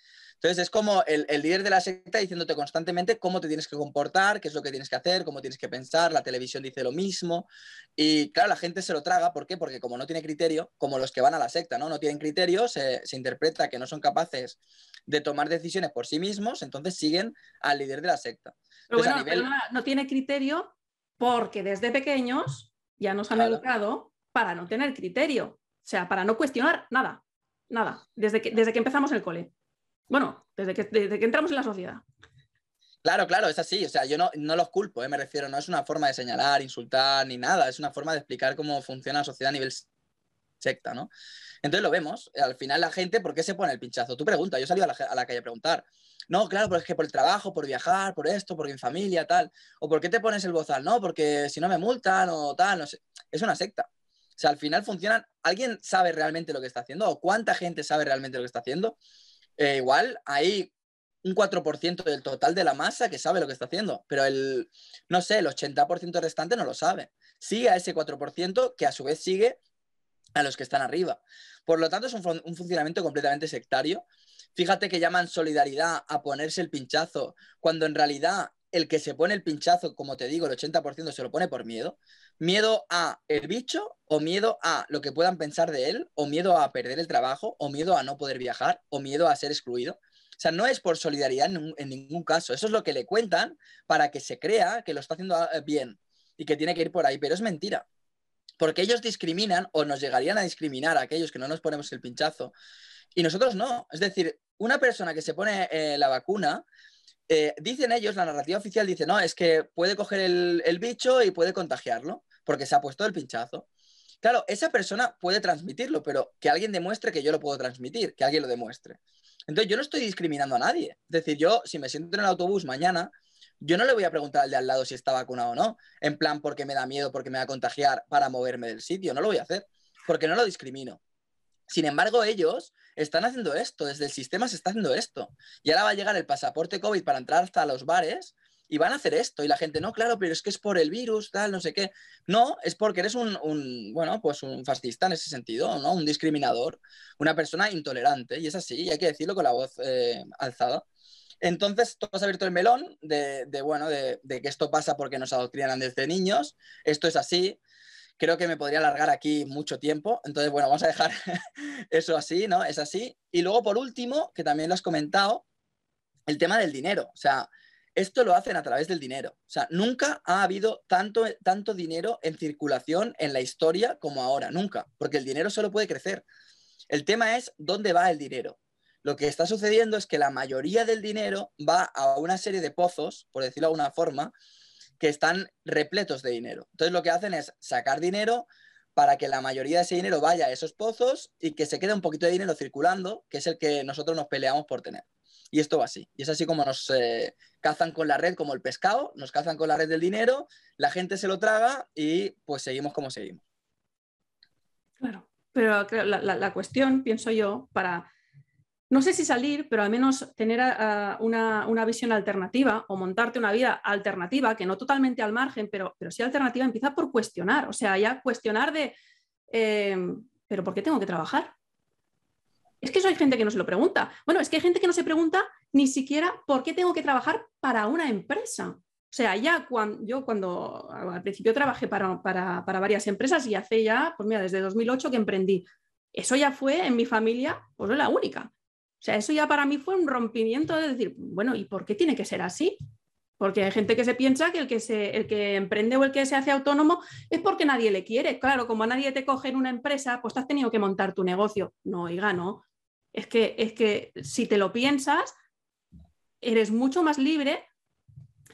Entonces es como el, líder de la secta diciéndote constantemente cómo te tienes que comportar, qué es lo que tienes que hacer, cómo tienes que pensar, la televisión dice lo mismo. Y claro, la gente se lo traga, ¿por qué? Porque como no tiene criterio, como los que van a la secta, ¿no? No tienen criterio, se, interpreta que no son capaces de tomar decisiones por sí mismos, entonces siguen al líder de la secta. Pero bueno, no tiene criterio porque desde pequeños ya nos han educado para no tener criterio, o sea, para no cuestionar nada, nada, desde que, desde que empezamos el cole. Bueno, desde que, desde que entramos en la sociedad. Claro, claro, es así. O sea, yo no, no los culpo, ¿eh? me refiero, no es una forma de señalar, insultar ni nada, es una forma de explicar cómo funciona la sociedad a nivel secta, ¿no? Entonces lo vemos. Al final la gente, ¿por qué se pone el pinchazo? Tú preguntas, yo salí a la, a la calle a preguntar. No, claro, porque es que por el trabajo, por viajar, por esto, porque en familia, tal. O ¿por qué te pones el bozal? No, porque si no me multan o tal, no sé. Es una secta. Sea, al final funcionan. ¿Alguien sabe realmente lo que está haciendo? ¿O cuánta gente sabe realmente lo que está haciendo? Eh, igual hay un 4% del total de la masa que sabe lo que está haciendo, pero el, no sé, el 80% restante no lo sabe. Sigue a ese 4% que a su vez sigue a los que están arriba. Por lo tanto, es un, un funcionamiento completamente sectario. Fíjate que llaman solidaridad a ponerse el pinchazo, cuando en realidad el que se pone el pinchazo, como te digo, el 80% se lo pone por miedo. Miedo a el bicho o miedo a lo que puedan pensar de él, o miedo a perder el trabajo, o miedo a no poder viajar, o miedo a ser excluido. O sea, no es por solidaridad en, ningún caso. Eso es lo que le cuentan para que se crea que lo está haciendo eh, bien y que tiene que ir por ahí, pero es mentira. Porque ellos discriminan o nos llegarían a discriminar a aquellos que no nos ponemos el pinchazo y nosotros no. Es decir, una persona que se pone eh, la vacuna eh, dicen ellos, la narrativa oficial dice, no, es que puede coger el, bicho y puede contagiarlo, porque se ha puesto el pinchazo. Claro, esa persona puede transmitirlo, pero que alguien demuestre que yo lo puedo transmitir, que alguien lo demuestre. Entonces, yo no estoy discriminando a nadie. Es decir, yo, si me siento en el autobús mañana, yo no le voy a preguntar al de al lado si está vacunado o no, en plan porque me da miedo, porque me va a contagiar para moverme del sitio. No lo voy a hacer, porque no lo discrimino. Sin embargo, ellos están haciendo esto, desde el sistema se está haciendo esto. Y ahora va a llegar el pasaporte COVID para entrar hasta los bares y van a hacer esto. Y la gente, no, claro, pero es que es por el virus, tal, no sé qué. No, es porque eres un, bueno, pues un fascista en ese sentido, ¿no? Un discriminador, una persona intolerante. Y es así, y hay que decirlo con la voz eh, alzada. Entonces, tú has abierto el melón de, bueno, de, de, que esto pasa porque nos adoctrinan desde niños. Esto es así creo que me podría alargar aquí mucho tiempo. Entonces, bueno, vamos a dejar eso así, ¿no? Es así. Y luego, por último, que también lo has comentado, el tema del dinero. O sea, esto lo hacen a través del dinero. O sea, nunca ha habido tanto, tanto dinero en circulación en la historia como ahora, nunca, porque el dinero solo puede crecer. El tema es dónde va el dinero. Lo que está sucediendo es que la mayoría del dinero va a una serie de pozos, por decirlo de alguna forma, que están repletos de dinero. Entonces lo que hacen es sacar dinero para que la mayoría de ese dinero vaya a esos pozos y que se quede un poquito de dinero circulando, que es el que nosotros nos peleamos por tener. Y esto va así. Y es así como nos eh, cazan con la red, como el pescado, nos cazan con la red del dinero, la gente se lo traga y pues seguimos como seguimos. Claro, pero la, cuestión, pienso yo, para, no sé si salir, pero al menos tener una, una, visión alternativa o montarte una vida alternativa, que no totalmente al margen, pero, pero sí alternativa, empieza por cuestionar, o sea, ya cuestionar de, eh, pero ¿por qué tengo que trabajar? Es que eso hay gente que no se lo pregunta. Bueno, es que hay gente que no se pregunta ni siquiera por qué tengo que trabajar para una empresa. O sea, ya cuando yo cuando al principio trabajé para, varias empresas y hace ya, pues mira, desde 2008 que emprendí. Eso ya fue en mi familia, pues no la única. O sea, eso ya para mí fue un rompimiento de decir, bueno, ¿y por qué tiene que ser así? Porque hay gente que se piensa que el que, se, el que emprende o el que se hace autónomo es porque nadie le quiere. Claro, como a nadie te coge en una empresa, pues has tenido que montar tu negocio. No, oiga, no. Es que, es que si te lo piensas, eres mucho más libre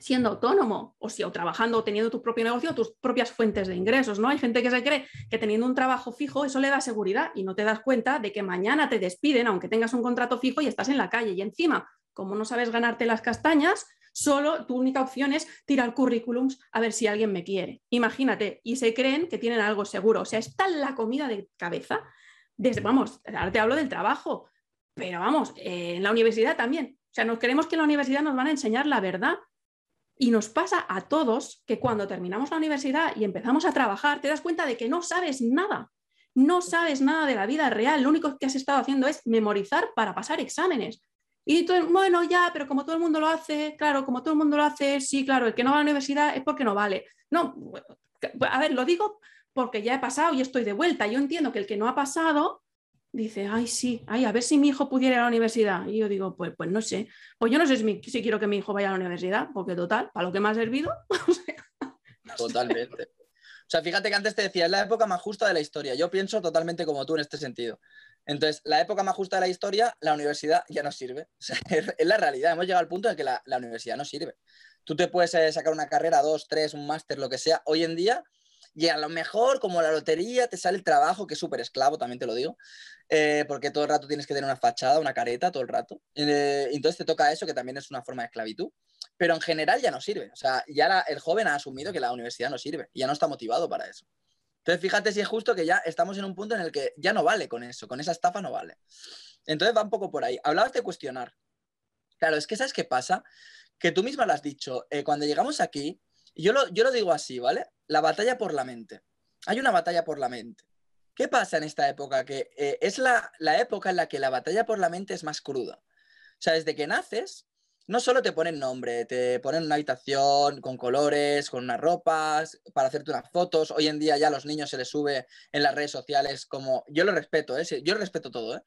siendo autónomo o, si, o trabajando o teniendo tu propio negocio, tus propias fuentes de ingresos, ¿no? Hay gente que se cree que teniendo un trabajo fijo eso le da seguridad y no te das cuenta de que mañana te despiden aunque tengas un contrato fijo y estás en la calle y encima, como no sabes ganarte las castañas, solo tu única opción es tirar currículums a ver si alguien me quiere. Imagínate, y se creen que tienen algo seguro, o sea, está la comida de cabeza desde, vamos, ahora te hablo del trabajo, pero vamos, eh, en la universidad también. O sea, nos creemos que en la universidad nos van a enseñar la verdad. Y nos pasa a todos que cuando terminamos la universidad y empezamos a trabajar, te das cuenta de que no sabes nada. No sabes nada de la vida real. Lo único que has estado haciendo es memorizar para pasar exámenes. Y bueno, ya, pero como todo el mundo lo hace, claro, como todo el mundo lo hace, sí, claro, el que no va a la universidad es porque no vale. No, a ver, lo digo porque ya he pasado y estoy de vuelta. Yo entiendo que el que no ha pasado dice, ay, sí, ay, a ver si mi hijo pudiera ir a la universidad. Y yo digo, pues, pues no sé. Pues yo no sé si, quiero que mi hijo vaya a la universidad, porque total, para lo que me ha servido. Totalmente. O sea, fíjate que antes te decía, es la época más justa de la historia. Yo pienso totalmente como tú en este sentido. Entonces, la época más justa de la historia, la universidad ya no sirve. O sea, es, la realidad. Hemos llegado al punto en que la, la universidad no sirve. Tú te puedes eh, sacar una carrera, dos, tres, un máster, lo que sea. Hoy en día y a lo mejor, como la lotería, te sale el trabajo, que es súper esclavo, también te lo digo, eh, porque todo el rato tienes que tener una fachada, una careta, todo el rato. Eh, entonces te toca eso, que también es una forma de esclavitud. Pero en general ya no sirve. O sea, ya el joven ha asumido que la universidad no sirve ya no está motivado para eso. Entonces, fíjate si es justo que ya estamos en un punto en el que ya no vale con eso, con esa estafa no vale. Entonces va un poco por ahí. Hablabas de cuestionar. Claro, es que ¿sabes qué pasa? Que tú misma lo has dicho. Eh, cuando llegamos aquí, yo lo, yo lo digo así, ¿vale? La batalla por la mente. Hay una batalla por la mente. ¿Qué pasa en esta época? Que eh, es la, época en la que la batalla por la mente es más cruda. O sea, desde que naces, no solo te ponen nombre, te ponen una habitación con colores, con unas ropas, para hacerte unas fotos. Hoy en día ya a los niños se les sube en las redes sociales como... Yo lo respeto, ¿eh? yo lo respeto todo, ¿eh?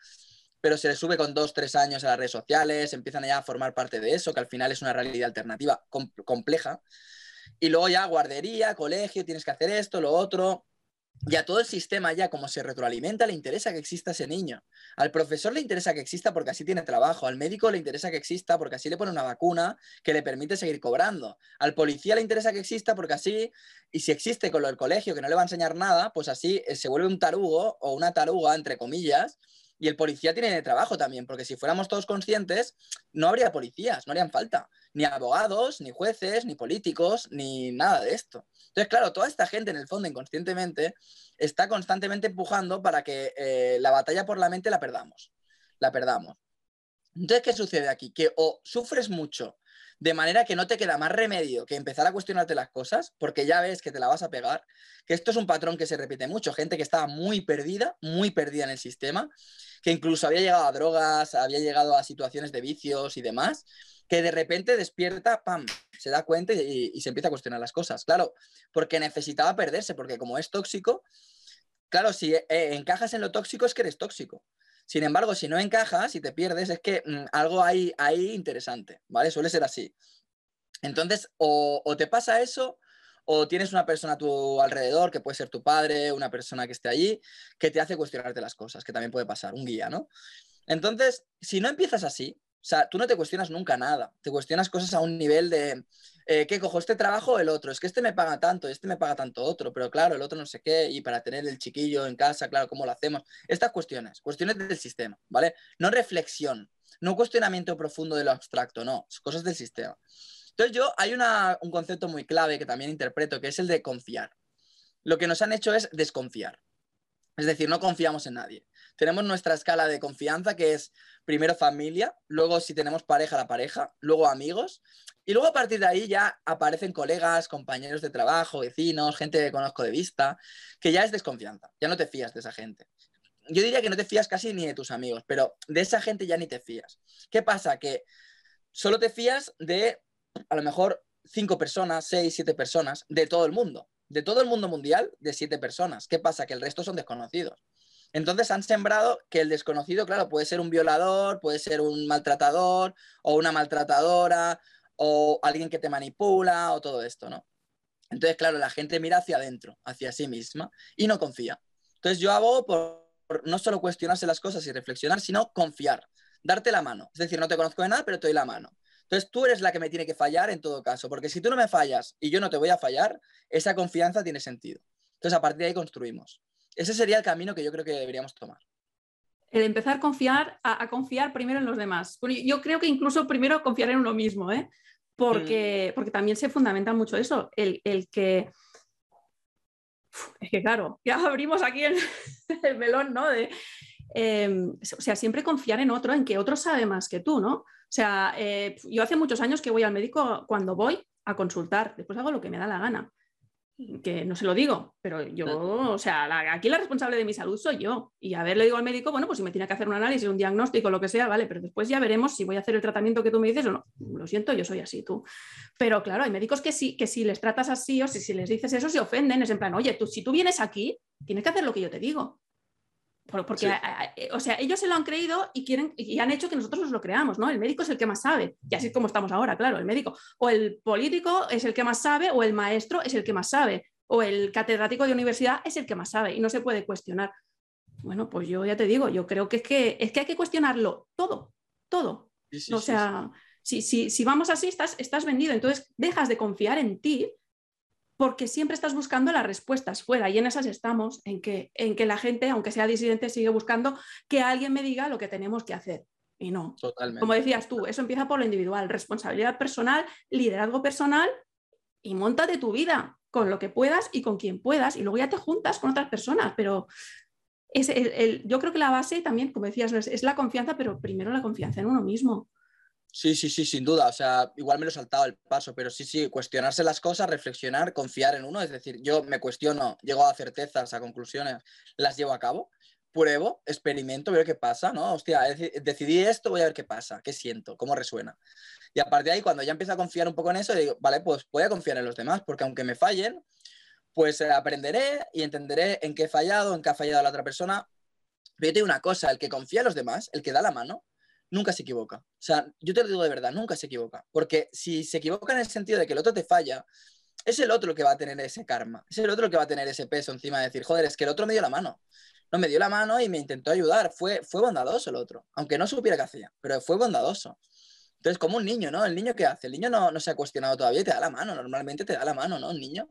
pero se les sube con dos, tres años a las redes sociales, empiezan ya a formar parte de eso, que al final es una realidad alternativa compleja. Y luego ya guardería, colegio, tienes que hacer esto, lo otro. Y a todo el sistema ya, como se retroalimenta, le interesa que exista ese niño. Al profesor le interesa que exista porque así tiene trabajo. Al médico le interesa que exista porque así le pone una vacuna que le permite seguir cobrando. Al policía le interesa que exista porque así, y si existe con lo del colegio que no le va a enseñar nada, pues así eh, se vuelve un tarugo o una taruga, entre comillas, y el policía tiene trabajo también, porque si fuéramos todos conscientes, no habría policías, no harían falta. Ni abogados, ni jueces, ni políticos, ni nada de esto. Entonces, claro, toda esta gente, en el fondo, inconscientemente, está constantemente empujando para que eh, la batalla por la mente la perdamos. La perdamos. Entonces, ¿qué sucede aquí? Que o sufres mucho de manera que no te queda más remedio que empezar a cuestionarte las cosas, porque ya ves que te la vas a pegar, que esto es un patrón que se repite mucho, gente que estaba muy perdida, muy perdida en el sistema, que incluso había llegado a drogas, había llegado a situaciones de vicios y demás, que de repente despierta, ¡pam!, se da cuenta y, se empieza a cuestionar las cosas. Claro, porque necesitaba perderse, porque como es tóxico, claro, si eh, encajas en lo tóxico es que eres tóxico. Sin embargo, si no encajas y te pierdes, es que mm, algo hay ahí interesante, ¿vale? Suele ser así. Entonces, o, o te pasa eso, o tienes una persona a tu alrededor, que puede ser tu padre, una persona que esté allí, que te hace cuestionarte las cosas, que también puede pasar, un guía, ¿no? Entonces, si no empiezas así, o sea, tú no te cuestionas nunca nada, te cuestionas cosas a un nivel de, eh, ¿qué cojo? ¿Este trabajo o el otro? Es que este me paga tanto, este me paga tanto otro, pero claro, el otro no sé qué, y para tener el chiquillo en casa, claro, ¿cómo lo hacemos? Estas cuestiones, cuestiones del sistema, ¿vale? No reflexión. No cuestionamiento profundo de lo abstracto, no, cosas del sistema. Entonces yo, hay un concepto muy clave que también interpreto, que es el de confiar. Lo que nos han hecho es desconfiar. Es decir, no confiamos en nadie. Tenemos nuestra escala de confianza, que es primero familia, luego si tenemos pareja, la pareja, luego amigos, y luego a partir de ahí ya aparecen colegas, compañeros de trabajo, vecinos, gente que conozco de vista, que ya es desconfianza, ya no te fías de esa gente. Yo diría que no te fías casi ni de tus amigos, pero de esa gente ya ni te fías. ¿Qué pasa? Que solo te fías de a lo mejor cinco personas, seis, siete personas de todo el mundo. De todo el mundo mundial, de siete personas. ¿Qué pasa? Que el resto son desconocidos. Entonces han sembrado que el desconocido, claro, puede ser un violador, puede ser un maltratador o una maltratadora o alguien que te manipula o todo esto, ¿no? Entonces, claro, la gente mira hacia adentro, hacia sí misma y no confía. Entonces yo hago por, no solo cuestionarse las cosas y reflexionar, sino confiar, darte la mano. Es decir, no te conozco de nada, pero te doy la mano. Entonces tú eres la que me tiene que fallar en todo caso, porque si tú no me fallas y yo no te voy a fallar, esa confianza tiene sentido. Entonces a partir de ahí construimos. Ese sería el camino que yo creo que deberíamos tomar. El empezar a confiar, a, confiar primero en los demás. Yo creo que incluso primero confiar en uno mismo, ¿eh? porque, mm. porque también se fundamenta mucho eso, el, que... es que claro, ya abrimos aquí el, el melón, ¿no? De, em, o sea, siempre confiar en otro, en que otro sabe más que tú, ¿no? O sea, eh, yo hace muchos años que voy al médico cuando voy a consultar, después hago lo que me da la gana. Que no se lo digo, pero yo, o sea, aquí la responsable de mi salud soy yo. Y a ver, le digo al médico, bueno, pues si me tiene que hacer un análisis, un diagnóstico, lo que sea, vale, pero después ya veremos si voy a hacer el tratamiento que tú me dices o no. Lo siento, yo soy así, tú. Pero claro, hay médicos que sí, que si les tratas así o si, si les dices eso, se ofenden. Es en plan, oye, tú, si tú vienes aquí, tienes que hacer lo que yo te digo. Porque, eh, o sea, ellos se lo han creído y quieren y han hecho que nosotros nos lo creamos, ¿no? El médico es el que más sabe, y así como estamos ahora, claro, el médico. O el político es el que más sabe, o el maestro es el que más sabe, o el catedrático de universidad es el que más sabe, y no se puede cuestionar. Bueno, pues yo ya te digo, yo creo que es que, es que hay que cuestionarlo todo, todo. o sea, si, si, si, vamos así, estás, estás vendido, entonces dejas de confiar en ti porque siempre estás buscando las respuestas fuera y en esas estamos, en que, en que la gente, aunque sea disidente, sigue buscando que alguien me diga lo que tenemos que hacer. Y no. Como decías tú, eso empieza por lo individual, responsabilidad personal, liderazgo personal y monta de tu vida con lo que puedas y con quien puedas y luego ya te juntas con otras personas, pero es el, yo creo que la base también, como decías, es la confianza, pero primero la confianza en uno mismo. Sí, sí, sí, sin duda. O sea, igual me lo he saltado el paso, pero sí, sí, cuestionarse las cosas, reflexionar, confiar en uno. Es decir, yo me cuestiono, llego a certezas, a conclusiones, las llevo a cabo, pruebo, experimento, veo qué pasa, ¿no? Hostia, decidí esto, voy a ver qué pasa, qué siento, cómo resuena. Y a partir de ahí, cuando ya empiezo a confiar un poco en eso, digo, vale, pues voy a confiar en los demás, porque aunque me fallen, pues eh, aprenderé y entenderé en qué he fallado, en qué ha fallado la otra persona. Pero yo te una cosa, el que confía en los demás, el que da la mano, nunca se equivoca. O sea, yo te lo digo de verdad, nunca se equivoca. Porque si se equivoca en el sentido de que el otro te falla, es el otro el que va a tener ese karma. Es el otro el que va a tener ese peso encima de decir, joder, es que el otro me dio la mano. No, me dio la mano y me intentó ayudar. Fue, fue bondadoso el otro. Aunque no supiera qué hacía, pero fue bondadoso. Entonces, como un niño, ¿no? ¿El niño qué hace? El niño no, no se ha cuestionado todavía y te da la mano. Normalmente te da la mano, ¿no? Un niño.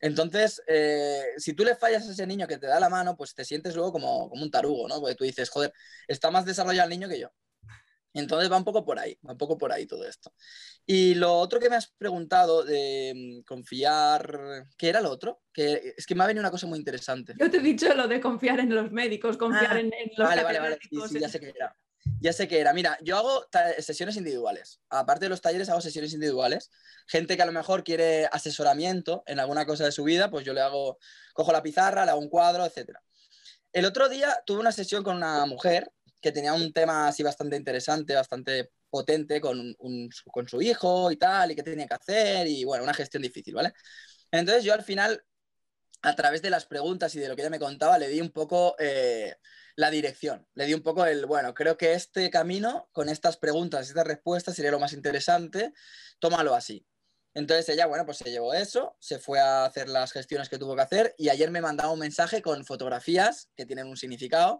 Entonces, eh, si tú le fallas a ese niño que te da la mano, pues te sientes luego como, como un tarugo, ¿no? Porque tú dices, joder, está más desarrollado el niño que yo. Entonces va un poco por ahí, va un poco por ahí todo esto. Y lo otro que me has preguntado de mm, confiar, ¿qué era lo otro? Que es que me ha venido una cosa muy interesante. Yo te he dicho lo de confiar en los médicos, confiar ah, en, los Vale, vale, vale, sí, ya sé qué era. Ya sé qué era. Mira, yo hago sesiones individuales. Aparte de los talleres, hago sesiones individuales. Gente que a lo mejor quiere asesoramiento en alguna cosa de su vida, pues yo le hago, cojo la pizarra, le hago un cuadro, etc. El otro día tuve una sesión con una mujer que tenía un tema así bastante interesante, bastante potente con, con su hijo y tal, y qué tenía que hacer, y bueno, una gestión difícil, ¿vale? Entonces yo al final, a través de las preguntas y de lo que ella me contaba, le di un poco eh, la dirección, le di un poco el, bueno, creo que este camino, con estas preguntas y estas respuestas, sería lo más interesante, tómalo así. Entonces ella, bueno, pues se llevó eso, se fue a hacer las gestiones que tuvo que hacer y ayer me mandaba un mensaje con fotografías que tienen un significado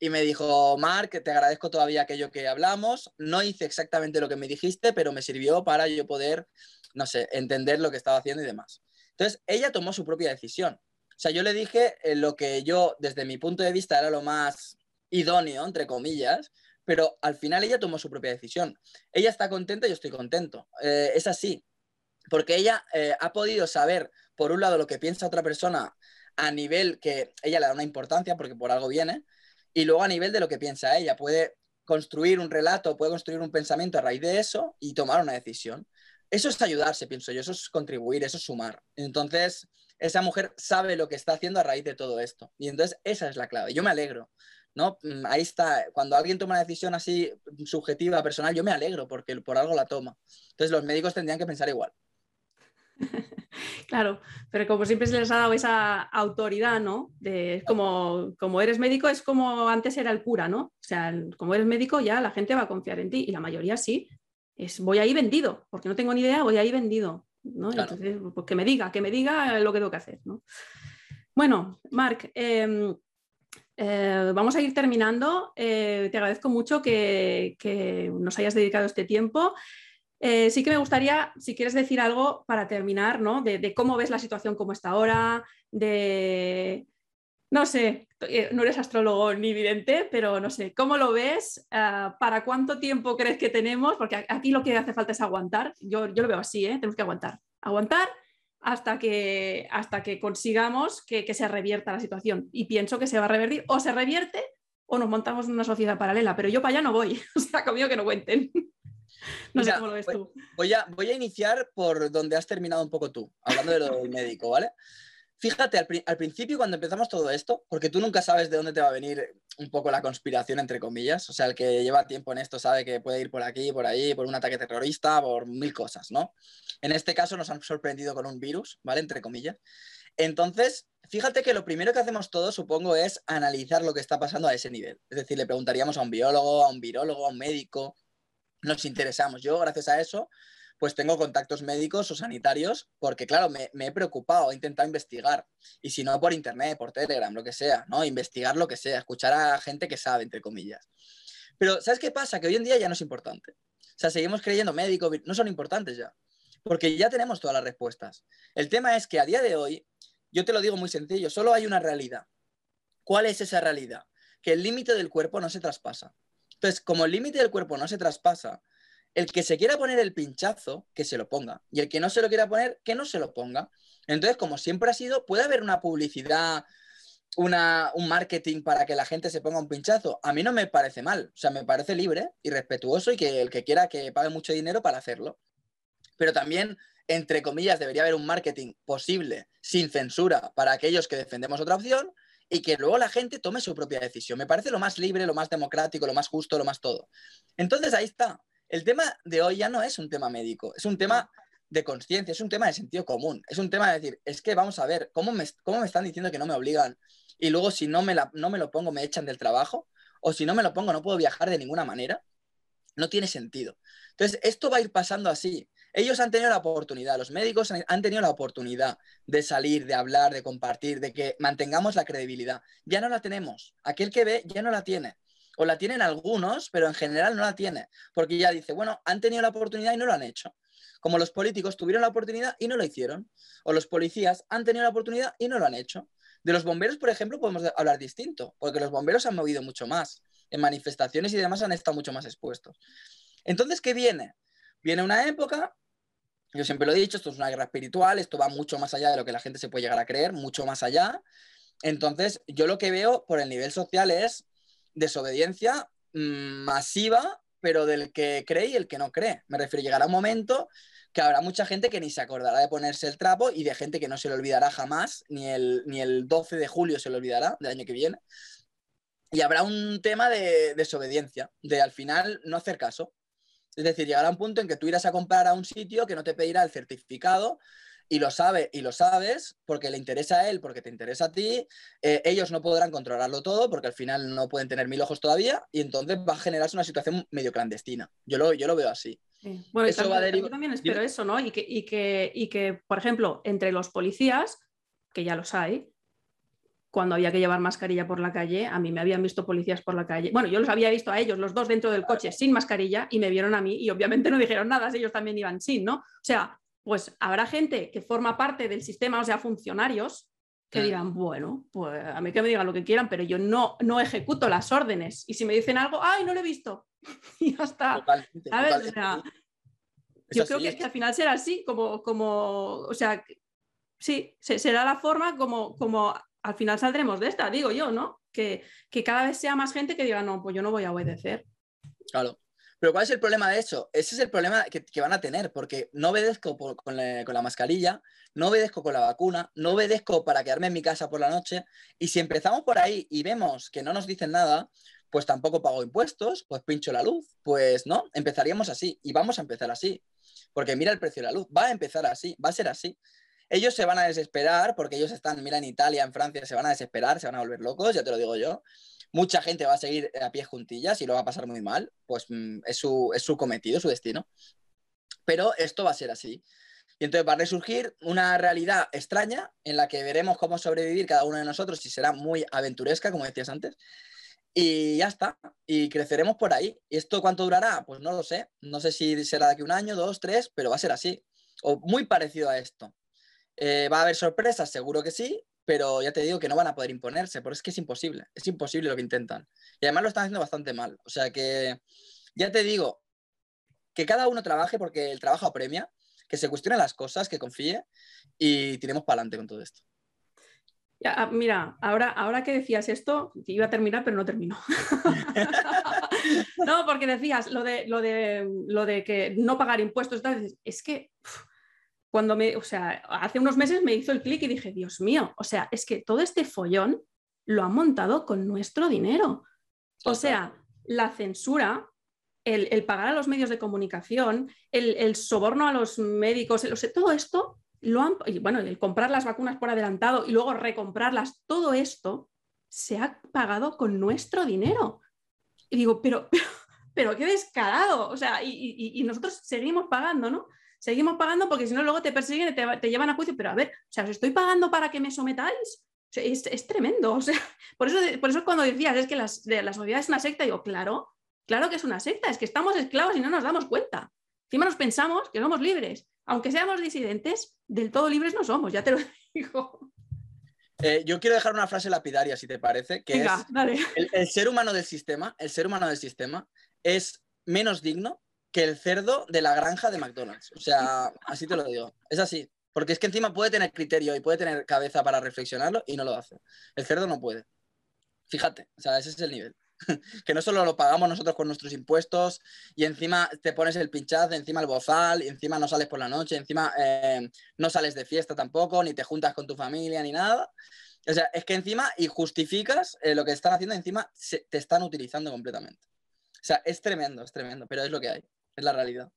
y me dijo, Mark, te agradezco todavía aquello que hablamos. No hice exactamente lo que me dijiste, pero me sirvió para yo poder, no sé, entender lo que estaba haciendo y demás. Entonces, ella tomó su propia decisión. O sea, yo le dije eh, lo que yo, desde mi punto de vista, era lo más idóneo, entre comillas, pero al final ella tomó su propia decisión. Ella está contenta, yo estoy contento. Eh, es así, porque ella eh, ha podido saber, por un lado, lo que piensa otra persona a nivel que ella le da una importancia, porque por algo viene, y luego a nivel de lo que piensa ella. Puede construir un relato, puede construir un pensamiento a raíz de eso y tomar una decisión. Eso es ayudarse, pienso yo, eso es contribuir, eso es sumar. Entonces, esa mujer sabe lo que está haciendo a raíz de todo esto. Y entonces, esa es la clave. Yo me alegro. ¿no? Mm, ahí está, cuando alguien toma una decisión así subjetiva, personal, yo me alegro porque por algo la toma. Entonces los médicos tendrían que pensar igual. Claro, pero como siempre se les ha dado esa autoridad, ¿no? De, como, como eres médico, es como antes era el cura, ¿no? O sea, como eres médico, ya la gente va a confiar en ti y la mayoría sí. Es voy ahí vendido, porque no tengo ni idea, voy ahí vendido, ¿no? Entonces, pues que me diga, que me diga lo que tengo que hacer, ¿no? Bueno, Marc, em, eh, vamos a ir terminando. Eh, te agradezco mucho que, que, nos hayas dedicado este tiempo. Eh, sí que me gustaría, si quieres decir algo para terminar, ¿no? De, cómo ves la situación como está ahora, de, no sé, eh, no eres astrólogo ni vidente, pero no sé, ¿cómo lo ves? Ah, ¿Para cuánto tiempo crees que tenemos? Porque aquí lo que hace falta es aguantar. Yo, yo lo veo así, ¿eh? tenemos que aguantar. Aguantar hasta que, hasta que consigamos que, que se revierta la situación. Y pienso que se va a revertir o se revierte o nos montamos en una sociedad paralela, pero yo para allá no voy, o sea, conmigo que no cuenten. No sé cómo lo ves tú. Voy a, voy a iniciar por donde has terminado un poco tú, hablando de lo del médico, ¿vale? Fíjate, al, principio cuando empezamos todo esto, porque tú nunca sabes de dónde te va a venir un poco la conspiración, entre comillas, o sea, el que lleva tiempo en esto sabe que puede ir por aquí, por ahí, por un ataque terrorista, por mil cosas, ¿no? En este caso nos han sorprendido con un virus, ¿vale? Entre comillas. Entonces, fíjate que lo primero que hacemos todos, supongo, es analizar lo que está pasando a ese nivel. Es decir, le preguntaríamos a un biólogo, a un virólogo, a un médico, nos interesamos. Yo, gracias a eso, pues tengo contactos médicos o sanitarios, porque claro, me, he preocupado, he intentado investigar, y si no por internet, por Telegram, lo que sea, ¿no? Investigar lo que sea, escuchar a gente que sabe, entre comillas. Pero, ¿sabes qué pasa? Que hoy en día ya no es importante. O sea, seguimos creyendo médicos, no son importantes ya, porque ya tenemos todas las respuestas. El tema es que a día de hoy, yo te lo digo muy sencillo, solo hay una realidad. ¿Cuál es esa realidad? Que el límite del cuerpo no se traspasa. Entonces, como el límite del cuerpo no se traspasa, el que se quiera poner el pinchazo, que se lo ponga. Y el que no se lo quiera poner, que no se lo ponga. Entonces, como siempre ha sido, puede haber una publicidad, un marketing para que la gente se ponga un pinchazo. A mí no me parece mal. O sea, me parece libre y respetuoso y que el que quiera que pague mucho dinero para hacerlo. Pero también, entre comillas, debería haber un marketing posible, sin censura, para aquellos que defendemos otra opción y que luego la gente tome su propia decisión. Me parece lo más libre, lo más democrático, lo más justo, lo más todo. Entonces ahí está. El tema de hoy ya no es un tema médico, es un tema de conciencia, es un tema de sentido común, es un tema de decir, es que vamos a ver, ¿cómo me, cómo me están diciendo que no me obligan? Y luego si no me, la, no me lo pongo me echan del trabajo, o si no me lo pongo no puedo viajar de ninguna manera. No tiene sentido. Entonces, esto va a ir pasando así. Ellos han tenido la oportunidad, los médicos han tenido la oportunidad de salir, de hablar, de compartir, de que mantengamos la credibilidad. Ya no la tenemos. Aquel que ve ya no la tiene. O la tienen algunos, pero en general no la tiene. Porque ya dice, bueno, han tenido la oportunidad y no lo han hecho. Como los políticos tuvieron la oportunidad y no lo hicieron. O los policías han tenido la oportunidad y no lo han hecho. De los bomberos, por ejemplo, podemos hablar distinto, porque los bomberos han movido mucho más. En manifestaciones y demás han estado mucho más expuestos. Entonces, ¿qué viene? Viene una época, yo siempre lo he dicho, esto es una guerra espiritual, esto va mucho más allá de lo que la gente se puede llegar a creer, mucho más allá. Entonces, yo lo que veo por el nivel social es desobediencia mm, masiva, pero del que cree y el que no cree. Me refiero, llegará un momento que habrá mucha gente que ni se acordará de ponerse el trapo y de gente que no se le olvidará jamás, ni el, ni el 12 de julio se le olvidará del año que viene. Y habrá un tema de desobediencia, de al final no hacer caso. Es decir, llegará un punto en que tú irás a comprar a un sitio que no te pedirá el certificado y lo sabe y lo sabes porque le interesa a él, porque te interesa a ti. Eh, ellos no podrán controlarlo todo porque al final no pueden tener mil ojos todavía y entonces va a generarse una situación medio clandestina. Yo lo, yo lo veo así. Bueno, eso también, yo también espero eso, ¿no? Y que, y, que, y que, por ejemplo, entre los policías, que ya los hay, cuando había que llevar mascarilla por la calle, a mí me habían visto policías por la calle. Bueno, yo los había visto a ellos, los dos dentro del coche, sin mascarilla, y me vieron a mí y obviamente no dijeron nada, ellos también iban sin, ¿no? O sea, pues habrá gente que forma parte del sistema, o sea, funcionarios, que digan, bueno, pues a mí que me digan lo que quieran, pero yo no, no ejecuto las órdenes. Y si me dicen algo, ay, no lo he visto. y ya está. yo creo que, que, al final será así, como, como o sea, sí, será la forma como, como al final saldremos de esta, digo yo, ¿no? Que, que cada vez sea más gente que diga, no, pues yo no voy a obedecer. Claro. Pero ¿cuál es el problema de eso? Ese es el problema que, van a tener, porque no obedezco con, la, mascarilla, no obedezco con la vacuna, no obedezco para quedarme en mi casa por la noche. Y si empezamos por ahí y vemos que no nos dicen nada, pues tampoco pago impuestos, pues pincho la luz, pues no, empezaríamos así y vamos a empezar así. Porque mira el precio de la luz, va a empezar así, va a ser así. Ellos se van a desesperar porque ellos están, mira, en Italia, en Francia, se van a desesperar, se van a volver locos, ya te lo digo yo mucha gente va a seguir a pie juntillas y lo va a pasar muy mal, pues mm, es, su, es su cometido, su destino. Pero esto va a ser así. Y entonces va a resurgir una realidad extraña en la que veremos cómo sobrevivir cada uno de nosotros y será muy aventuresca, como decías antes. Y ya está. Y creceremos por ahí. ¿Y esto cuánto durará? Pues no lo sé. No sé si será de aquí un año, dos, tres, pero va a ser así. O muy parecido a esto. Eh, ¿Va a haber sorpresas? Seguro que sí pero ya te digo que no van a poder imponerse, porque es que es imposible, es imposible lo que intentan. Y además lo están haciendo bastante mal. O sea que, ya te digo, que cada uno trabaje porque el trabajo apremia, que se cuestione las cosas, que confíe y tiremos para adelante con todo esto. Ah, mira, ahora, ahora que decías esto, iba a terminar, pero no terminó. no, porque decías lo de, lo de, lo de que no pagar impuestos, es que cuando me, o sea, hace unos meses me hizo el clic y dije, Dios mío, o sea, es que todo este follón lo han montado con nuestro dinero. O sea, la censura, el, pagar a los medios de comunicación, el, soborno a los médicos, todo esto lo han, y bueno, el comprar las vacunas por adelantado y luego recomprarlas, todo esto se ha pagado con nuestro dinero. Y digo, pero, pero, qué descarado, o sea, y nosotros seguimos pagando, ¿no? Seguimos pagando porque si no luego te persiguen y te, llevan a juicio. Pero a ver, o sea, os estoy pagando para que me sometáis. es, tremendo. O sea, por eso, por eso cuando decías es que las, la sociedad es una secta, digo, claro, claro que es una secta, es que estamos esclavos y no nos damos cuenta. Encima nos pensamos que somos libres. Aunque seamos disidentes, del todo libres no somos, ya te lo digo. Eh, yo quiero dejar una frase lapidaria, si te parece, que es el, el, ser humano del sistema, el ser humano del sistema es menos digno que el cerdo de la granja de McDonald's. O sea, así te lo digo. Es así. Porque es que encima puede tener criterio y puede tener cabeza para reflexionarlo y no lo hace. El cerdo no puede. Fíjate, o sea, ese es el nivel. que no solo lo pagamos nosotros con nuestros impuestos y encima te pones el pinchazo, encima el bozal, y encima no sales por la noche, encima eh, no sales de fiesta tampoco, ni te juntas con tu familia, ni nada. O sea, es que encima, y justificas eh, lo que están haciendo, encima te están utilizando completamente. O sea, es tremendo, es tremendo, pero es lo que hay es la realidad.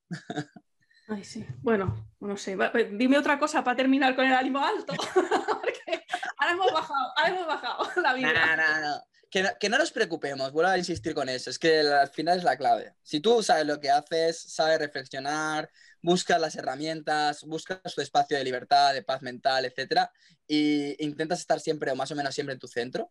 Ay, sí. Bueno, no sé. Eh, dime otra cosa para terminar con el ánimo alto. Porque ahora hemos bajado, ahora hemos bajado la vida. No, no, no. Que, no, que no nos preocupemos, vuelvo a insistir con eso, es que al final es la clave. Si tú sabes lo que haces, sabes reflexionar, buscas las herramientas, buscas tu espacio de libertad, de paz mental, etcétera, y intentas estar siempre o más o menos siempre en tu centro,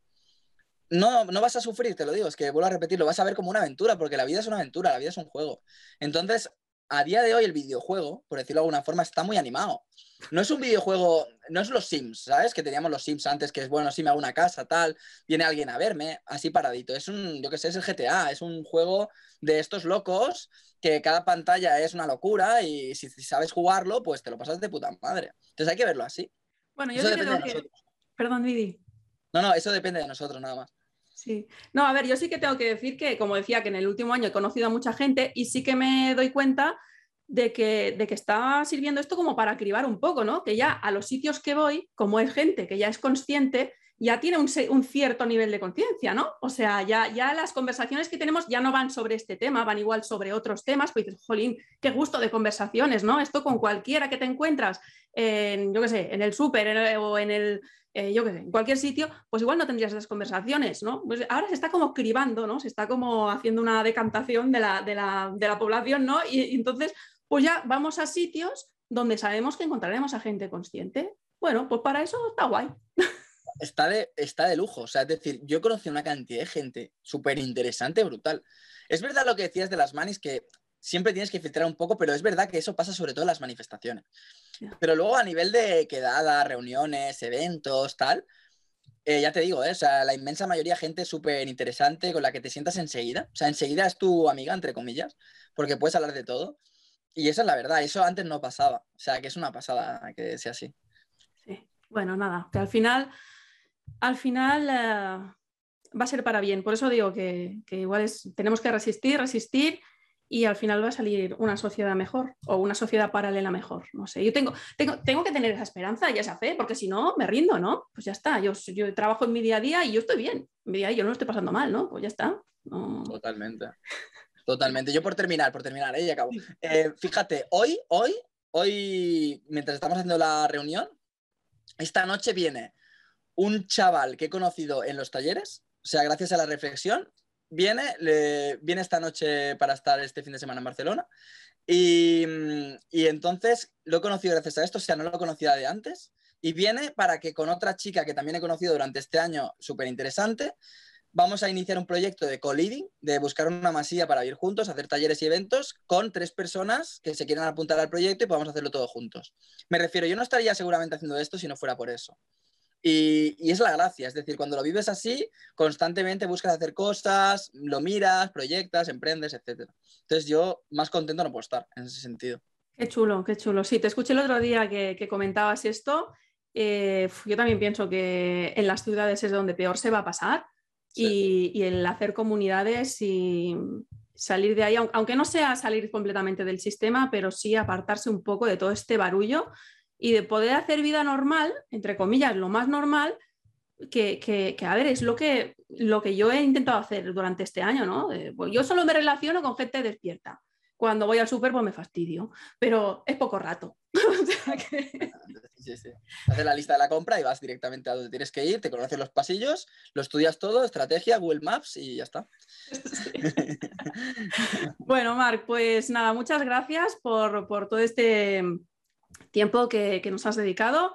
no, no vas a sufrir, te lo digo, es que vuelvo a repetirlo, vas a ver como una aventura, porque la vida es una aventura, la vida es un juego. Entonces, a día de hoy el videojuego, por decirlo de alguna forma, está muy animado. No es un videojuego, no es los Sims, ¿sabes? Que teníamos los Sims antes, que es bueno, si me hago una casa, tal, viene alguien a verme, así paradito. Es un, yo qué sé, es el GTA, es un juego de estos locos que cada pantalla es una locura y si, sabes jugarlo, pues te lo pasas de puta madre. Entonces hay que verlo así. Bueno, yo creo que... Perdón, Didi. No, no, eso depende de nosotros nada más. Sí, no, a ver, yo sí que tengo que decir que, como decía, que en el último año he conocido a mucha gente y sí que me doy cuenta de que, de que está sirviendo esto como para cribar un poco, ¿no? Que ya a los sitios que voy, como es gente que ya es consciente, ya tiene un, cierto nivel de conciencia, ¿no? O sea, ya, ya las conversaciones que tenemos ya no van sobre este tema, van igual sobre otros temas, pues dices, jolín, qué gusto de conversaciones, ¿no? Esto con cualquiera que te encuentras en, yo qué sé, en el súper o en el, eh, yo qué sé, en cualquier sitio, pues igual no tendrías esas conversaciones, ¿no? Pues ahora se está como cribando, ¿no? Se está como haciendo una decantación de la, de la, población, ¿no? Y, entonces, pues ya vamos a sitios donde sabemos que encontraremos a gente consciente. Bueno, pues para eso está guay. Está de, está de lujo, o sea, es decir, yo he conocido una cantidad de gente súper interesante, brutal. Es verdad lo que decías de las manis, que siempre tienes que filtrar un poco, pero es verdad que eso pasa sobre todo en las manifestaciones. Pero luego a nivel de quedadas, reuniones, eventos, tal, eh, ya te digo, ¿eh? o sea, la inmensa mayoría gente súper interesante con la que te sientas enseguida. O sea, enseguida es tu amiga, entre comillas, porque puedes hablar de todo. Y eso es la verdad, eso antes no pasaba. O sea, que es una pasada que sea así. Sí, bueno, nada, que al final, al final eh, va a ser para bien. Por eso digo que, igual es, tenemos que resistir, resistir y al final va a salir una sociedad mejor o una sociedad paralela mejor. No sé, yo tengo, tengo, tengo que tener esa esperanza y esa fe, porque si no, me rindo, ¿no? Pues ya está, yo, yo trabajo en mi día a día y yo estoy bien, mi día yo no lo estoy pasando mal, ¿no? Pues ya está. Totalmente. Totalmente. Yo por terminar, por terminar, ¿eh? y acabo. Eh, fíjate, hoy, hoy, hoy, mientras estamos haciendo la reunión, esta noche viene un chaval que he conocido en los talleres, o sea, gracias a la reflexión, viene, viene esta noche para estar este fin de semana en Barcelona. Y, y, entonces lo he conocido gracias a esto, o sea, no lo conocía de antes. Y viene para que con otra chica que también he conocido durante este año, súper interesante, vamos a iniciar un proyecto de co-leading, de buscar una masía para ir juntos, hacer talleres y eventos con tres personas que se quieran apuntar al proyecto y podamos hacerlo todo juntos. Me refiero, yo no estaría seguramente haciendo esto si no fuera por eso. Y, es la gracia, es decir, cuando lo vives así, constantemente buscas hacer cosas, lo miras, proyectas, emprendes, etc. Entonces yo más contento no puedo estar en ese sentido. Qué chulo, qué chulo. Sí, te escuché el otro día que, comentabas esto. Eh, yo también pienso que en las ciudades es donde peor se va a pasar y, el hacer comunidades y salir de ahí, aunque no sea salir completamente del sistema, pero sí apartarse un poco de todo este barullo y de poder hacer vida normal, entre comillas, lo más normal, que, a ver, es lo que, lo que yo he intentado hacer durante este año, ¿no? Pues yo solo me relaciono con gente despierta. Cuando voy al súper, pues me fastidio, pero es poco rato. sí, sí. Haces la lista de la compra y vas directamente a donde tienes que ir, te conoces los pasillos, lo estudias todo, estrategia, Google Maps y ya está. bueno, Marc, pues nada, muchas gracias por, todo este tiempo que, nos has dedicado.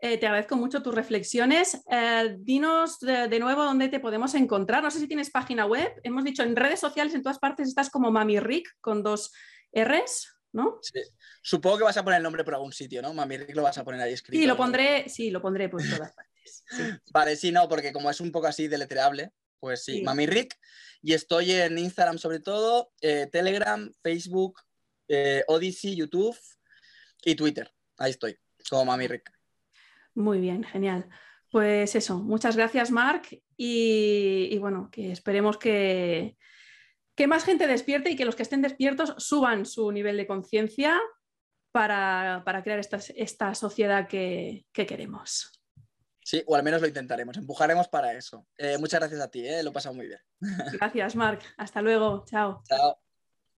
Eh, te agradezco mucho tus reflexiones. Eh, dinos de, nuevo dónde te podemos encontrar. No sé si tienes página web. Hemos dicho en redes sociales, en todas partes estás como Mami Rick con dos R's. ¿no? Sí. Supongo que vas a poner el nombre por algún sitio, ¿no? Mami Rick lo vas a poner ahí escrito. Sí, lo pondré, sí, lo pondré por todas partes. Vale, sí, no, porque como es un poco así deletreable, pues sí, Mami Rick. Y estoy en Instagram sobre todo, eh, Telegram, Facebook, Odyssey, YouTube y Twitter. Ahí estoy, como Mami Rick. Muy bien, genial. Pues eso, muchas gracias, Marc. y bueno, que esperemos que, que más gente despierte y que los que estén despiertos suban su nivel de conciencia para, crear esta, sociedad que, queremos. Sí, o al menos lo intentaremos, empujaremos para eso. Eh, muchas gracias a ti, eh, lo he pasado muy bien. Gracias, Marc. Hasta luego. Chao. Chao.